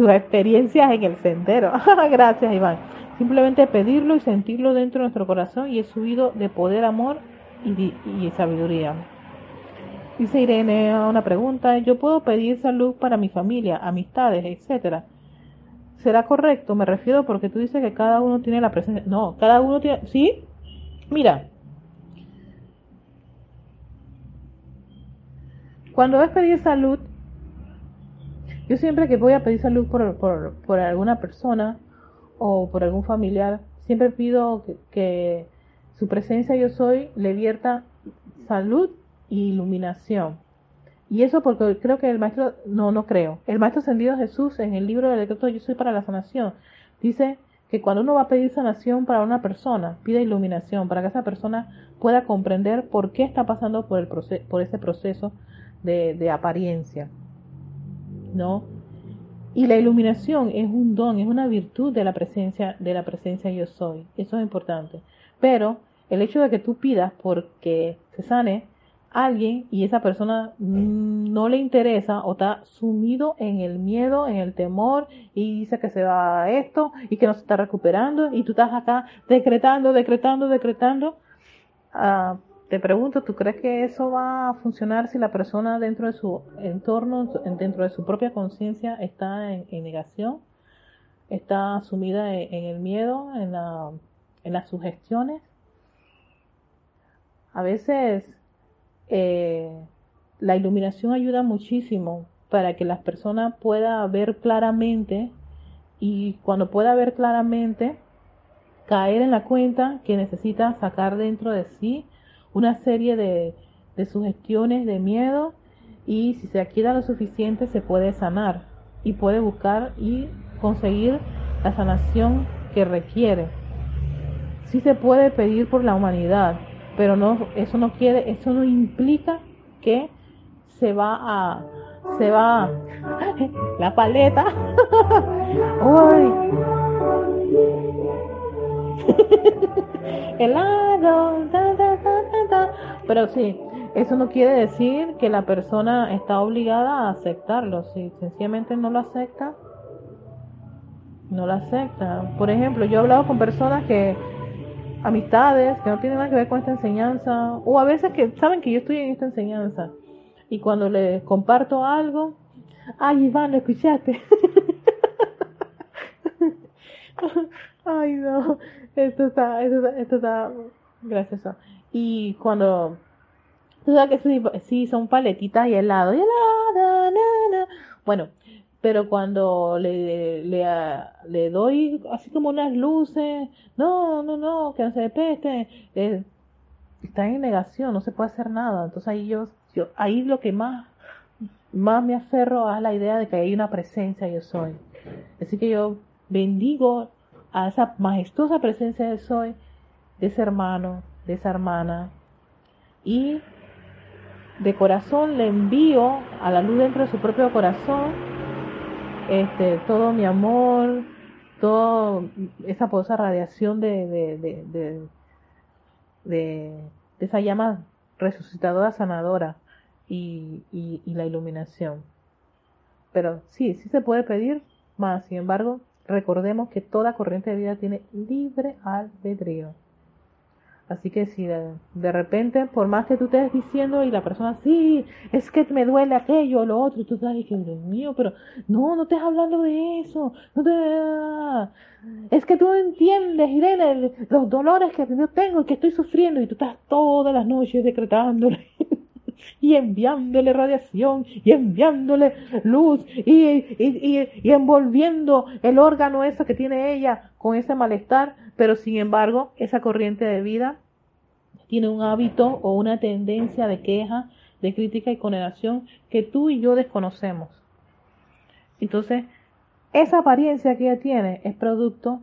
experiencias en el sendero. gracias, Iván. Simplemente pedirlo y sentirlo dentro de nuestro corazón y es subido de poder, amor y, sabiduría. Dice Irene una pregunta, yo puedo pedir salud para mi familia, amistades, etcétera. ¿Será correcto? Me refiero porque tú dices que cada uno tiene la presencia. No, cada uno tiene. ¿Sí? Mira. Cuando es pedir salud, yo siempre que voy a pedir salud por, por, por alguna persona o por algún familiar, siempre pido que su presencia yo soy le vierta salud e iluminación. Y eso porque creo que el maestro, no, no creo. El maestro ascendido Jesús en el libro del decreto Yo soy para la sanación, dice que cuando uno va a pedir sanación para una persona, pide iluminación para que esa persona pueda comprender por qué está pasando por, el por ese proceso de, de apariencia. ¿No? Y la iluminación es un don, es una virtud de la presencia, de la presencia yo soy. Eso es importante. Pero el hecho de que tú pidas porque se sane alguien y esa persona no le interesa o está sumido en el miedo, en el temor y dice que se va a esto y que no se está recuperando y tú estás acá decretando, decretando, decretando. Ah, te pregunto, ¿tú crees que eso va a funcionar si la persona dentro de su entorno, dentro de su propia conciencia está en, negación? ¿Está sumida en, el miedo, en, la, en las sugestiones? A veces eh, la iluminación ayuda muchísimo para que las personas puedan ver claramente y cuando pueda ver claramente caer en la cuenta que necesita sacar dentro de sí una serie de, de sugestiones de miedo y si se adquiera lo suficiente se puede sanar y puede buscar y conseguir la sanación que requiere. Sí se puede pedir por la humanidad, pero no eso no quiere eso no implica que se va a se va la paleta. helado pero sí eso no quiere decir que la persona está obligada a aceptarlo. Si sencillamente no lo acepta no lo acepta. Por ejemplo yo he hablado con personas que amistades que no tienen nada que ver con esta enseñanza, o a veces que saben que yo estoy en esta enseñanza, y cuando les comparto algo, ay Iván, ¿lo escuchaste? ay no, esto está, esto está, esto está gracioso. Y cuando, tú que sí, son paletitas y helado, y helado, bueno, pero cuando le, le, le doy así como unas luces, no, no, no, que no se peste, eh, está en negación, no se puede hacer nada. Entonces ahí yo, yo, ahí lo que más, más me aferro es la idea de que hay una presencia yo soy. Así que yo bendigo a esa majestuosa presencia de soy, de ese hermano, de esa hermana, y de corazón le envío a la luz dentro de su propio corazón este, todo mi amor, toda esa poderosa radiación de, de, de, esa llama resucitadora, sanadora y, y, y la iluminación. Pero sí, sí se puede pedir más, sin embargo, recordemos que toda corriente de vida tiene libre albedrío. Así que si de, repente, por más que tú estés diciendo y la persona, sí, es que me duele aquello o lo otro, tú estás diciendo, Dios mío, pero no, no estés hablando de eso, no te... es que tú no entiendes, Irene, los dolores que yo tengo y que estoy sufriendo y tú estás todas las noches decretándole y enviándole radiación y enviándole luz y, y, y, envolviendo el órgano ese que tiene ella con ese malestar, pero sin embargo esa corriente de vida tiene un hábito o una tendencia de queja, de crítica y condenación que tú y yo desconocemos. Entonces, esa apariencia que ella tiene es producto,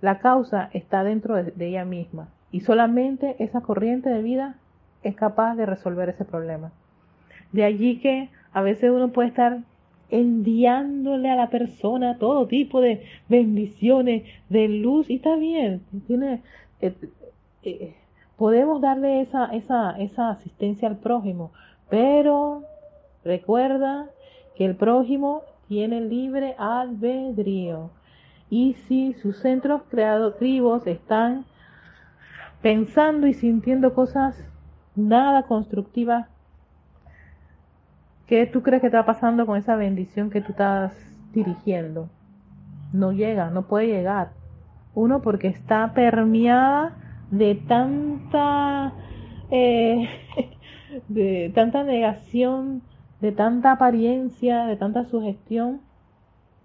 la causa está dentro de, de ella misma y solamente esa corriente de vida es capaz de resolver ese problema. De allí que a veces uno puede estar enviándole a la persona todo tipo de bendiciones, de luz, y está bien, tiene, eh, eh, podemos darle esa, esa, esa asistencia al prójimo, pero recuerda que el prójimo tiene libre albedrío. Y si sus centros creativos están pensando y sintiendo cosas nada constructiva. ¿Qué tú crees que está pasando con esa bendición que tú estás dirigiendo? No llega, no puede llegar. Uno, porque está permeada de tanta, eh, de tanta negación, de tanta apariencia, de tanta sugestión,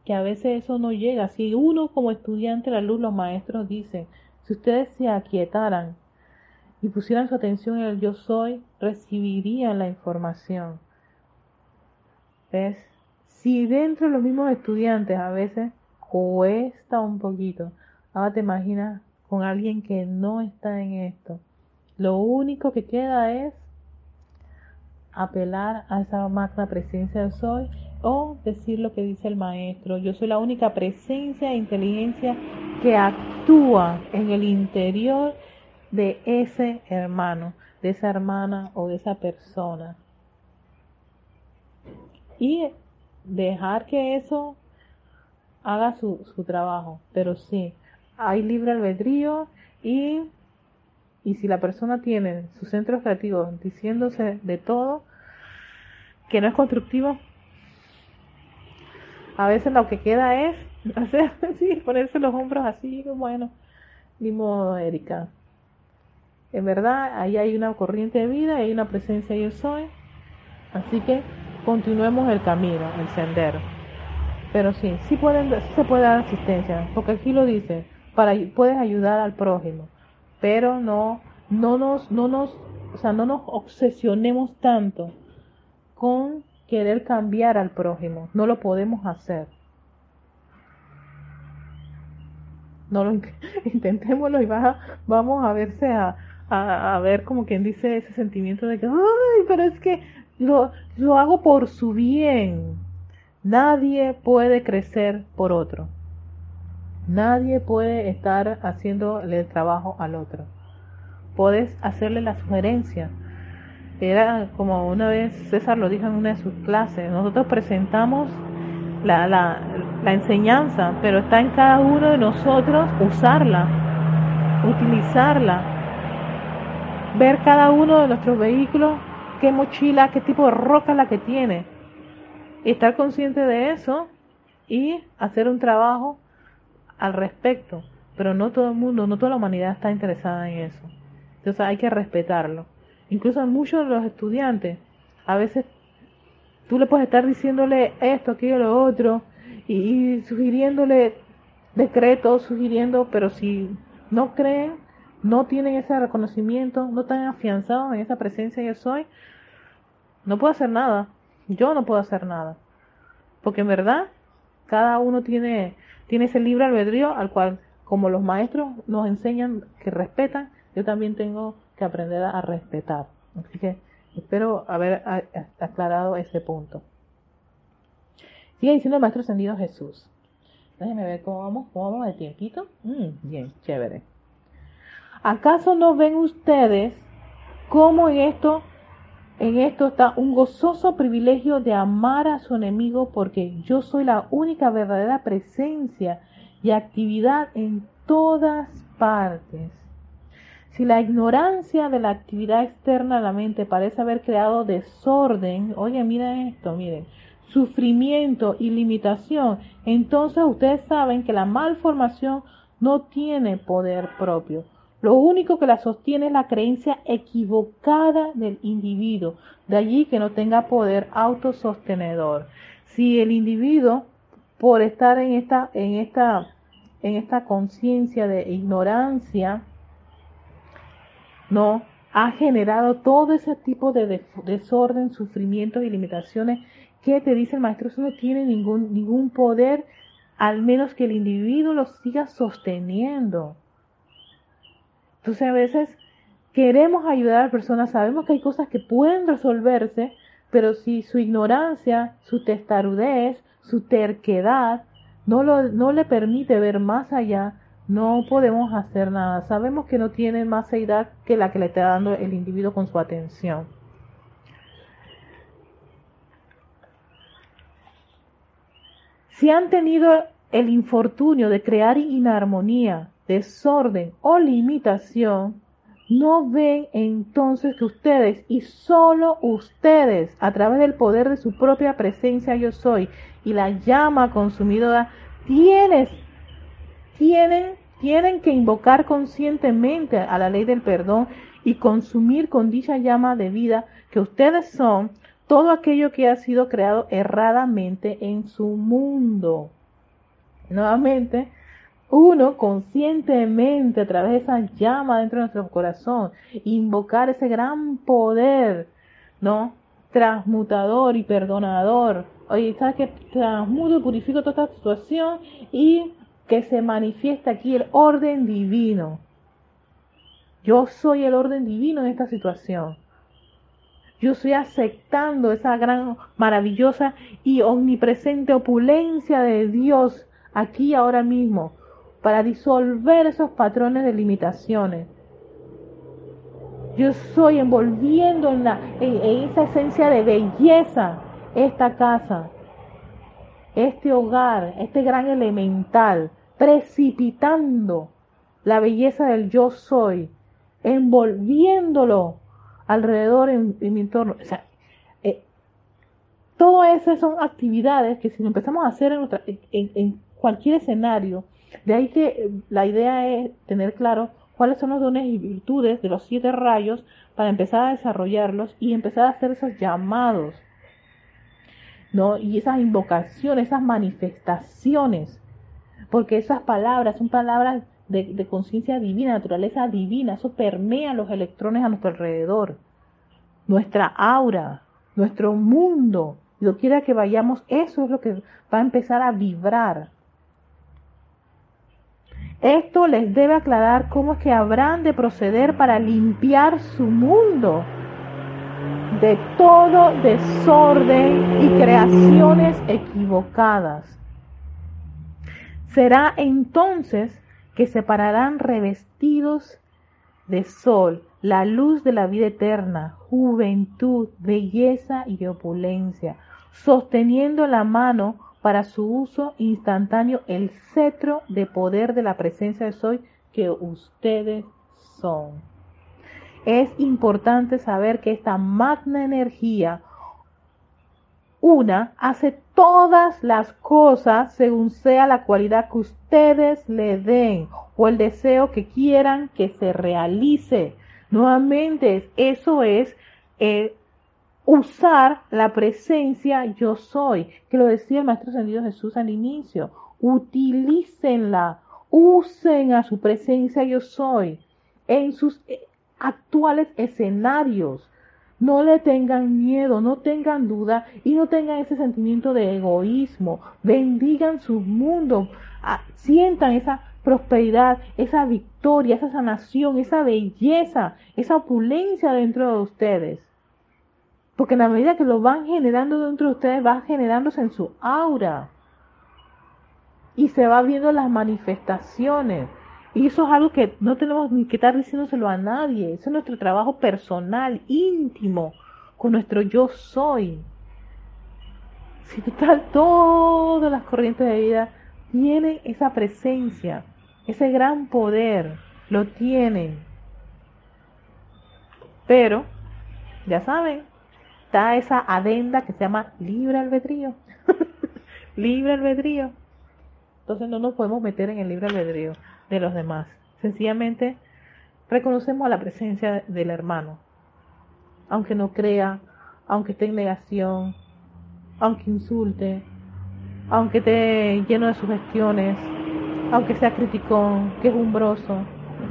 que a veces eso no llega. Si uno como estudiante, la luz, los maestros dicen, si ustedes se aquietaran y pusieran su atención en el yo soy, recibirían la información. ¿Ves? Si dentro de los mismos estudiantes a veces cuesta un poquito, ahora te imaginas con alguien que no está en esto. Lo único que queda es apelar a esa magna presencia del soy o decir lo que dice el maestro. Yo soy la única presencia e inteligencia que actúa en el interior de ese hermano, de esa hermana o de esa persona. Y dejar que eso haga su, su trabajo. Pero sí, hay libre albedrío y, y si la persona tiene su centro creativo diciéndose de todo, que no es constructivo, a veces lo que queda es hacer así, ponerse los hombros así, bueno, ni modo, Erika. En verdad, ahí hay una corriente de vida, hay una presencia yo soy. Así que continuemos el camino, el sendero. Pero sí, sí, se puede dar asistencia, porque aquí lo dice, para, puedes ayudar al prójimo, pero no, no nos, no nos, o sea, no nos obsesionemos tanto con querer cambiar al prójimo, no lo podemos hacer. No lo intentémoslo y vamos a verse a, a, ver como quien dice ese sentimiento de que, ay, pero es que lo, lo hago por su bien. Nadie puede crecer por otro. Nadie puede estar haciendo el trabajo al otro. Puedes hacerle la sugerencia. Era como una vez César lo dijo en una de sus clases, nosotros presentamos la, la, la enseñanza, pero está en cada uno de nosotros usarla, utilizarla ver cada uno de nuestros vehículos, qué mochila, qué tipo de roca la que tiene. estar consciente de eso y hacer un trabajo al respecto. Pero no todo el mundo, no toda la humanidad está interesada en eso. Entonces hay que respetarlo. Incluso muchos de los estudiantes a veces Tú le puedes estar diciéndole esto, aquello, lo otro, y, sugiriéndole decretos, sugiriendo, pero si no creen, no tienen ese reconocimiento, no están afianzados en esa presencia yo soy, no puedo hacer nada. Yo no puedo hacer nada. Porque en verdad, cada uno tiene, tiene ese libre albedrío al cual, como los maestros nos enseñan que respetan, yo también tengo que aprender a respetar. Así que espero haber aclarado ese punto. Sigue diciendo el Maestro Ascendido Jesús. Déjenme ver cómo vamos, cómo vamos de tiempito. Mm, bien, chévere. ¿Acaso no ven ustedes cómo en esto, en esto está un gozoso privilegio de amar a su enemigo porque yo soy la única verdadera presencia y actividad en todas partes? Si la ignorancia de la actividad externa de la mente parece haber creado desorden, oye, miren esto, miren, sufrimiento y limitación, entonces ustedes saben que la malformación no tiene poder propio. Lo único que la sostiene es la creencia equivocada del individuo, de allí que no tenga poder autosostenedor. Si el individuo, por estar en esta, en esta, en esta conciencia de ignorancia, no ha generado todo ese tipo de desorden, sufrimientos y limitaciones que te dice el maestro, eso no tiene ningún, ningún poder, al menos que el individuo lo siga sosteniendo. Entonces a veces queremos ayudar a personas, sabemos que hay cosas que pueden resolverse, pero si su ignorancia, su testarudez, su terquedad no, lo, no le permite ver más allá, no podemos hacer nada. Sabemos que no tiene más edad que la que le está dando el individuo con su atención. Si han tenido el infortunio de crear inarmonía, desorden o limitación, no ven entonces que ustedes y solo ustedes, a través del poder de su propia presencia yo soy y la llama consumidora, tienes tienen, tienen que invocar conscientemente a la ley del perdón y consumir con dicha llama de vida que ustedes son todo aquello que ha sido creado erradamente en su mundo. Nuevamente, uno conscientemente a través de esa llama dentro de nuestro corazón, invocar ese gran poder, ¿no? Transmutador y perdonador. Oye, ¿sabes que Transmuto purifico toda esta situación y que se manifiesta aquí el orden divino. Yo soy el orden divino en esta situación. Yo estoy aceptando esa gran, maravillosa y omnipresente opulencia de Dios aquí ahora mismo para disolver esos patrones de limitaciones. Yo estoy envolviendo en, la, en esa esencia de belleza esta casa, este hogar, este gran elemental precipitando la belleza del yo soy, envolviéndolo alrededor en, mi entorno. O sea, eh, todo eso son actividades que si lo empezamos a hacer en, en, cualquier escenario, de ahí que eh, la idea es tener claro cuáles son los dones y virtudes de los siete rayos para empezar a desarrollarlos y empezar a hacer esos llamados, ¿no? Y esas invocaciones, esas manifestaciones porque esas palabras son palabras de, conciencia divina, naturaleza divina, eso permea los electrones a nuestro alrededor, nuestra aura, nuestro mundo, lo quiera que vayamos, eso es lo que va a empezar a vibrar. Esto les debe aclarar cómo es que habrán de proceder para limpiar su mundo de todo desorden y creaciones equivocadas. Será entonces que se pararán revestidos de sol, la luz de la vida eterna, juventud, belleza y opulencia, sosteniendo en la mano para su uso instantáneo el cetro de poder de la presencia de soy que ustedes son. Es importante saber que esta magna energía una hace todas las cosas según sea la cualidad que ustedes le den o el deseo que quieran que se realice. Nuevamente, eso es eh, usar la presencia yo soy, que lo decía el Maestro Ascendido Jesús al inicio. Utilícenla, usen a su presencia yo soy en sus eh, actuales escenarios. No le tengan miedo, no tengan duda y no tengan ese sentimiento de egoísmo. Bendigan su mundo, ah, sientan esa prosperidad, esa victoria, esa sanación, esa belleza, esa opulencia dentro de ustedes. Porque en la medida que lo van generando dentro de ustedes, va generándose en su aura. Y se va viendo las manifestaciones. Y eso es algo que no tenemos ni que estar diciéndoselo a nadie. Eso es nuestro trabajo personal, íntimo, con nuestro yo soy. Si total, todas las corrientes de vida tienen esa presencia ese gran poder lo tienen. Pero, ya saben, está esa adenda que se llama libre albedrío. libre albedrío. Entonces no nos podemos meter en el libre albedrío de los demás. Sencillamente reconocemos la presencia del hermano. Aunque no crea, aunque esté en negación, aunque insulte, aunque esté lleno de sugestiones, aunque sea criticón, que es umbroso.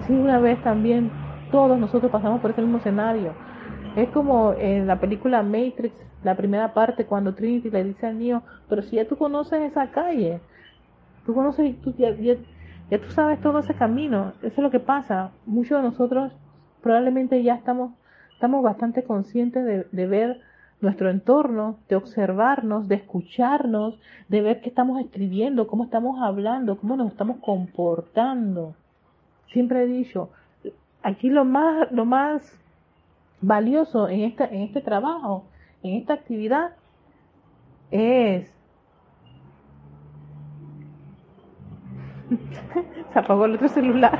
Si una vez también todos nosotros pasamos por ese mismo escenario. Es como en la película Matrix, la primera parte, cuando Trinity le dice al niño, pero si ya tú conoces esa calle, tú conoces, tú, ya, ya, tú sabes todo ese camino, eso es lo que pasa. Muchos de nosotros probablemente ya estamos, estamos bastante conscientes de, de ver nuestro entorno, de observarnos, de escucharnos, de ver qué estamos escribiendo, cómo estamos hablando, cómo nos estamos comportando. Siempre he dicho, aquí lo más, lo más valioso en, esta, en este trabajo, en esta actividad, es... Se apagó el otro celular.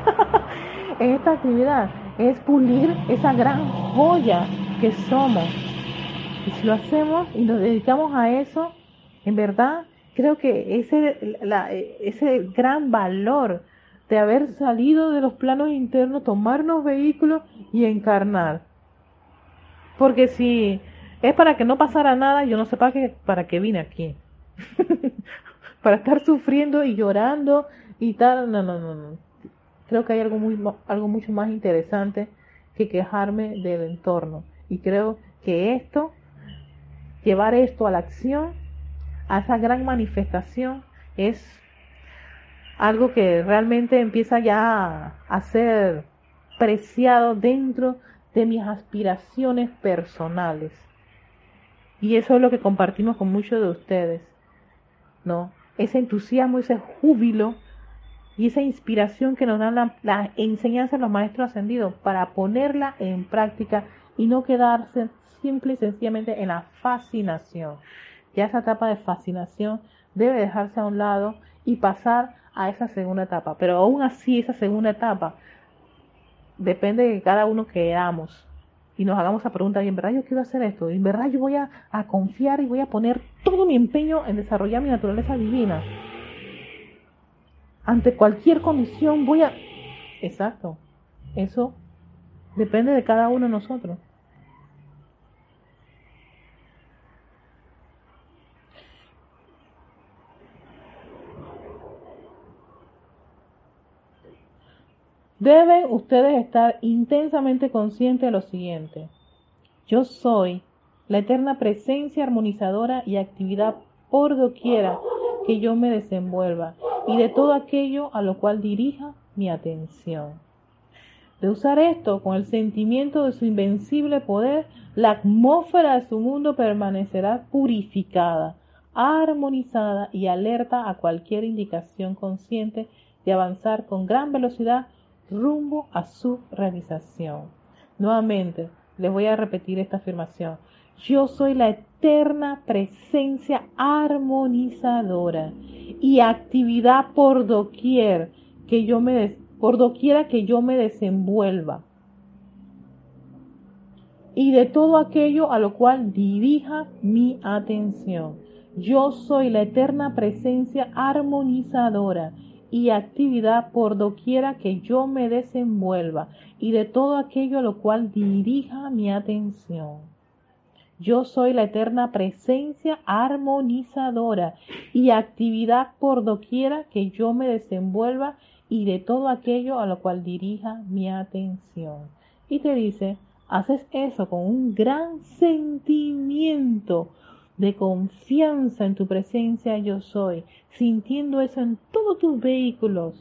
en esta actividad es pulir esa gran joya que somos y si lo hacemos y nos dedicamos a eso, en verdad, creo que ese, ese gran valor de haber salido de los planos internos, tomarnos vehículos y encarnar. Porque si es para que no pasara nada, yo no sé para qué, para qué vine aquí. para estar sufriendo y llorando y tal. No, no, no, no. Creo que hay algo, muy, algo mucho más interesante que quejarme del entorno. Y creo que esto llevar esto a la acción, a esa gran manifestación, es algo que realmente empieza ya a ser preciado dentro de mis aspiraciones personales. Y eso es lo que compartimos con muchos de ustedes, ¿no? Ese entusiasmo, ese júbilo y esa inspiración que nos dan la, la enseñanza de los maestros ascendidos para ponerla en práctica y no quedarse simple y sencillamente en la fascinación. Ya esa etapa de fascinación debe dejarse a un lado y pasar a esa segunda etapa. Pero aún así, esa segunda etapa depende de cada uno que queramos y nos hagamos esa pregunta, ¿y en verdad yo quiero hacer esto? ¿Y en verdad yo voy a, a confiar y voy a poner todo mi empeño en desarrollar mi naturaleza divina? Ante cualquier condición voy a... Exacto. Eso depende de cada uno de nosotros. Deben ustedes estar intensamente conscientes de lo siguiente. Yo soy la eterna presencia armonizadora y actividad por doquiera que yo me desenvuelva y de todo aquello a lo cual dirija mi atención. De usar esto con el sentimiento de su invencible poder, la atmósfera de su mundo permanecerá purificada, armonizada y alerta a cualquier indicación consciente de avanzar con gran velocidad rumbo a su realización. Nuevamente, les voy a repetir esta afirmación. Yo soy la eterna presencia armonizadora y actividad por doquier que yo me por doquiera que yo me desenvuelva y de todo aquello a lo cual dirija mi atención. Yo soy la eterna presencia armonizadora y actividad por doquiera que yo me desenvuelva y de todo aquello a lo cual dirija mi atención. Yo soy la eterna presencia armonizadora y actividad por doquiera que yo me desenvuelva y de todo aquello a lo cual dirija mi atención. Y te dice, haces eso con un gran sentimiento de confianza en tu presencia yo soy, sintiendo eso en todos tus vehículos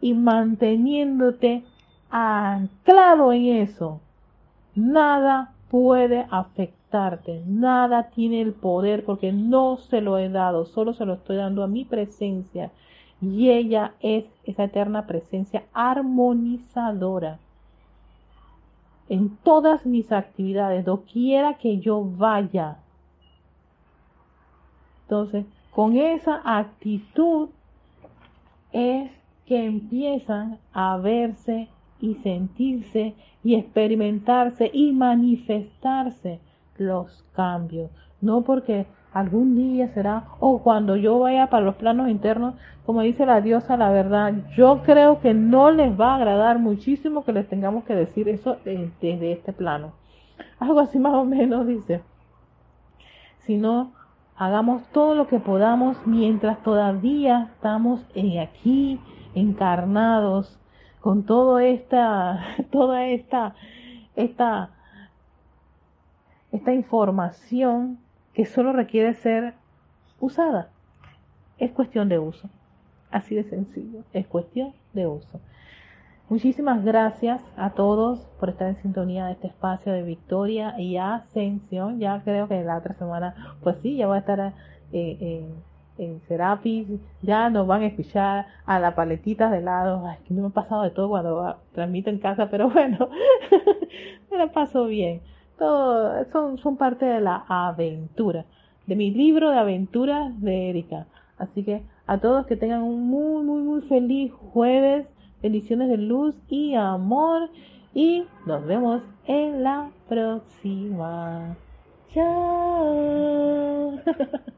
y manteniéndote anclado en eso. Nada puede afectarte, nada tiene el poder porque no se lo he dado, solo se lo estoy dando a mi presencia y ella es esa eterna presencia armonizadora en todas mis actividades, doquiera que yo vaya. Entonces, con esa actitud es que empiezan a verse y sentirse y experimentarse y manifestarse los cambios. No porque algún día será o cuando yo vaya para los planos internos, como dice la diosa, la verdad, yo creo que no les va a agradar muchísimo que les tengamos que decir eso desde este plano. Algo así más o menos dice. Si no, hagamos todo lo que podamos mientras todavía estamos aquí encarnados con toda esta, toda esta, esta, esta información que solo requiere ser usada. Es cuestión de uso. Así de sencillo. Es cuestión de uso. Muchísimas gracias a todos por estar en sintonía de este espacio de victoria y ascensión. Ya creo que la otra semana, pues sí, ya voy a estar eh, en Serapis, ya nos van a escuchar a la paletita de lado. Ay, que no me ha pasado de todo cuando transmito en casa, pero bueno, me la paso bien. Todo, son, son parte de la aventura, de mi libro de aventuras de Erika. Así que a todos que tengan un muy, muy, muy feliz jueves. Bendiciones de luz y amor. Y nos vemos en la próxima. Chao.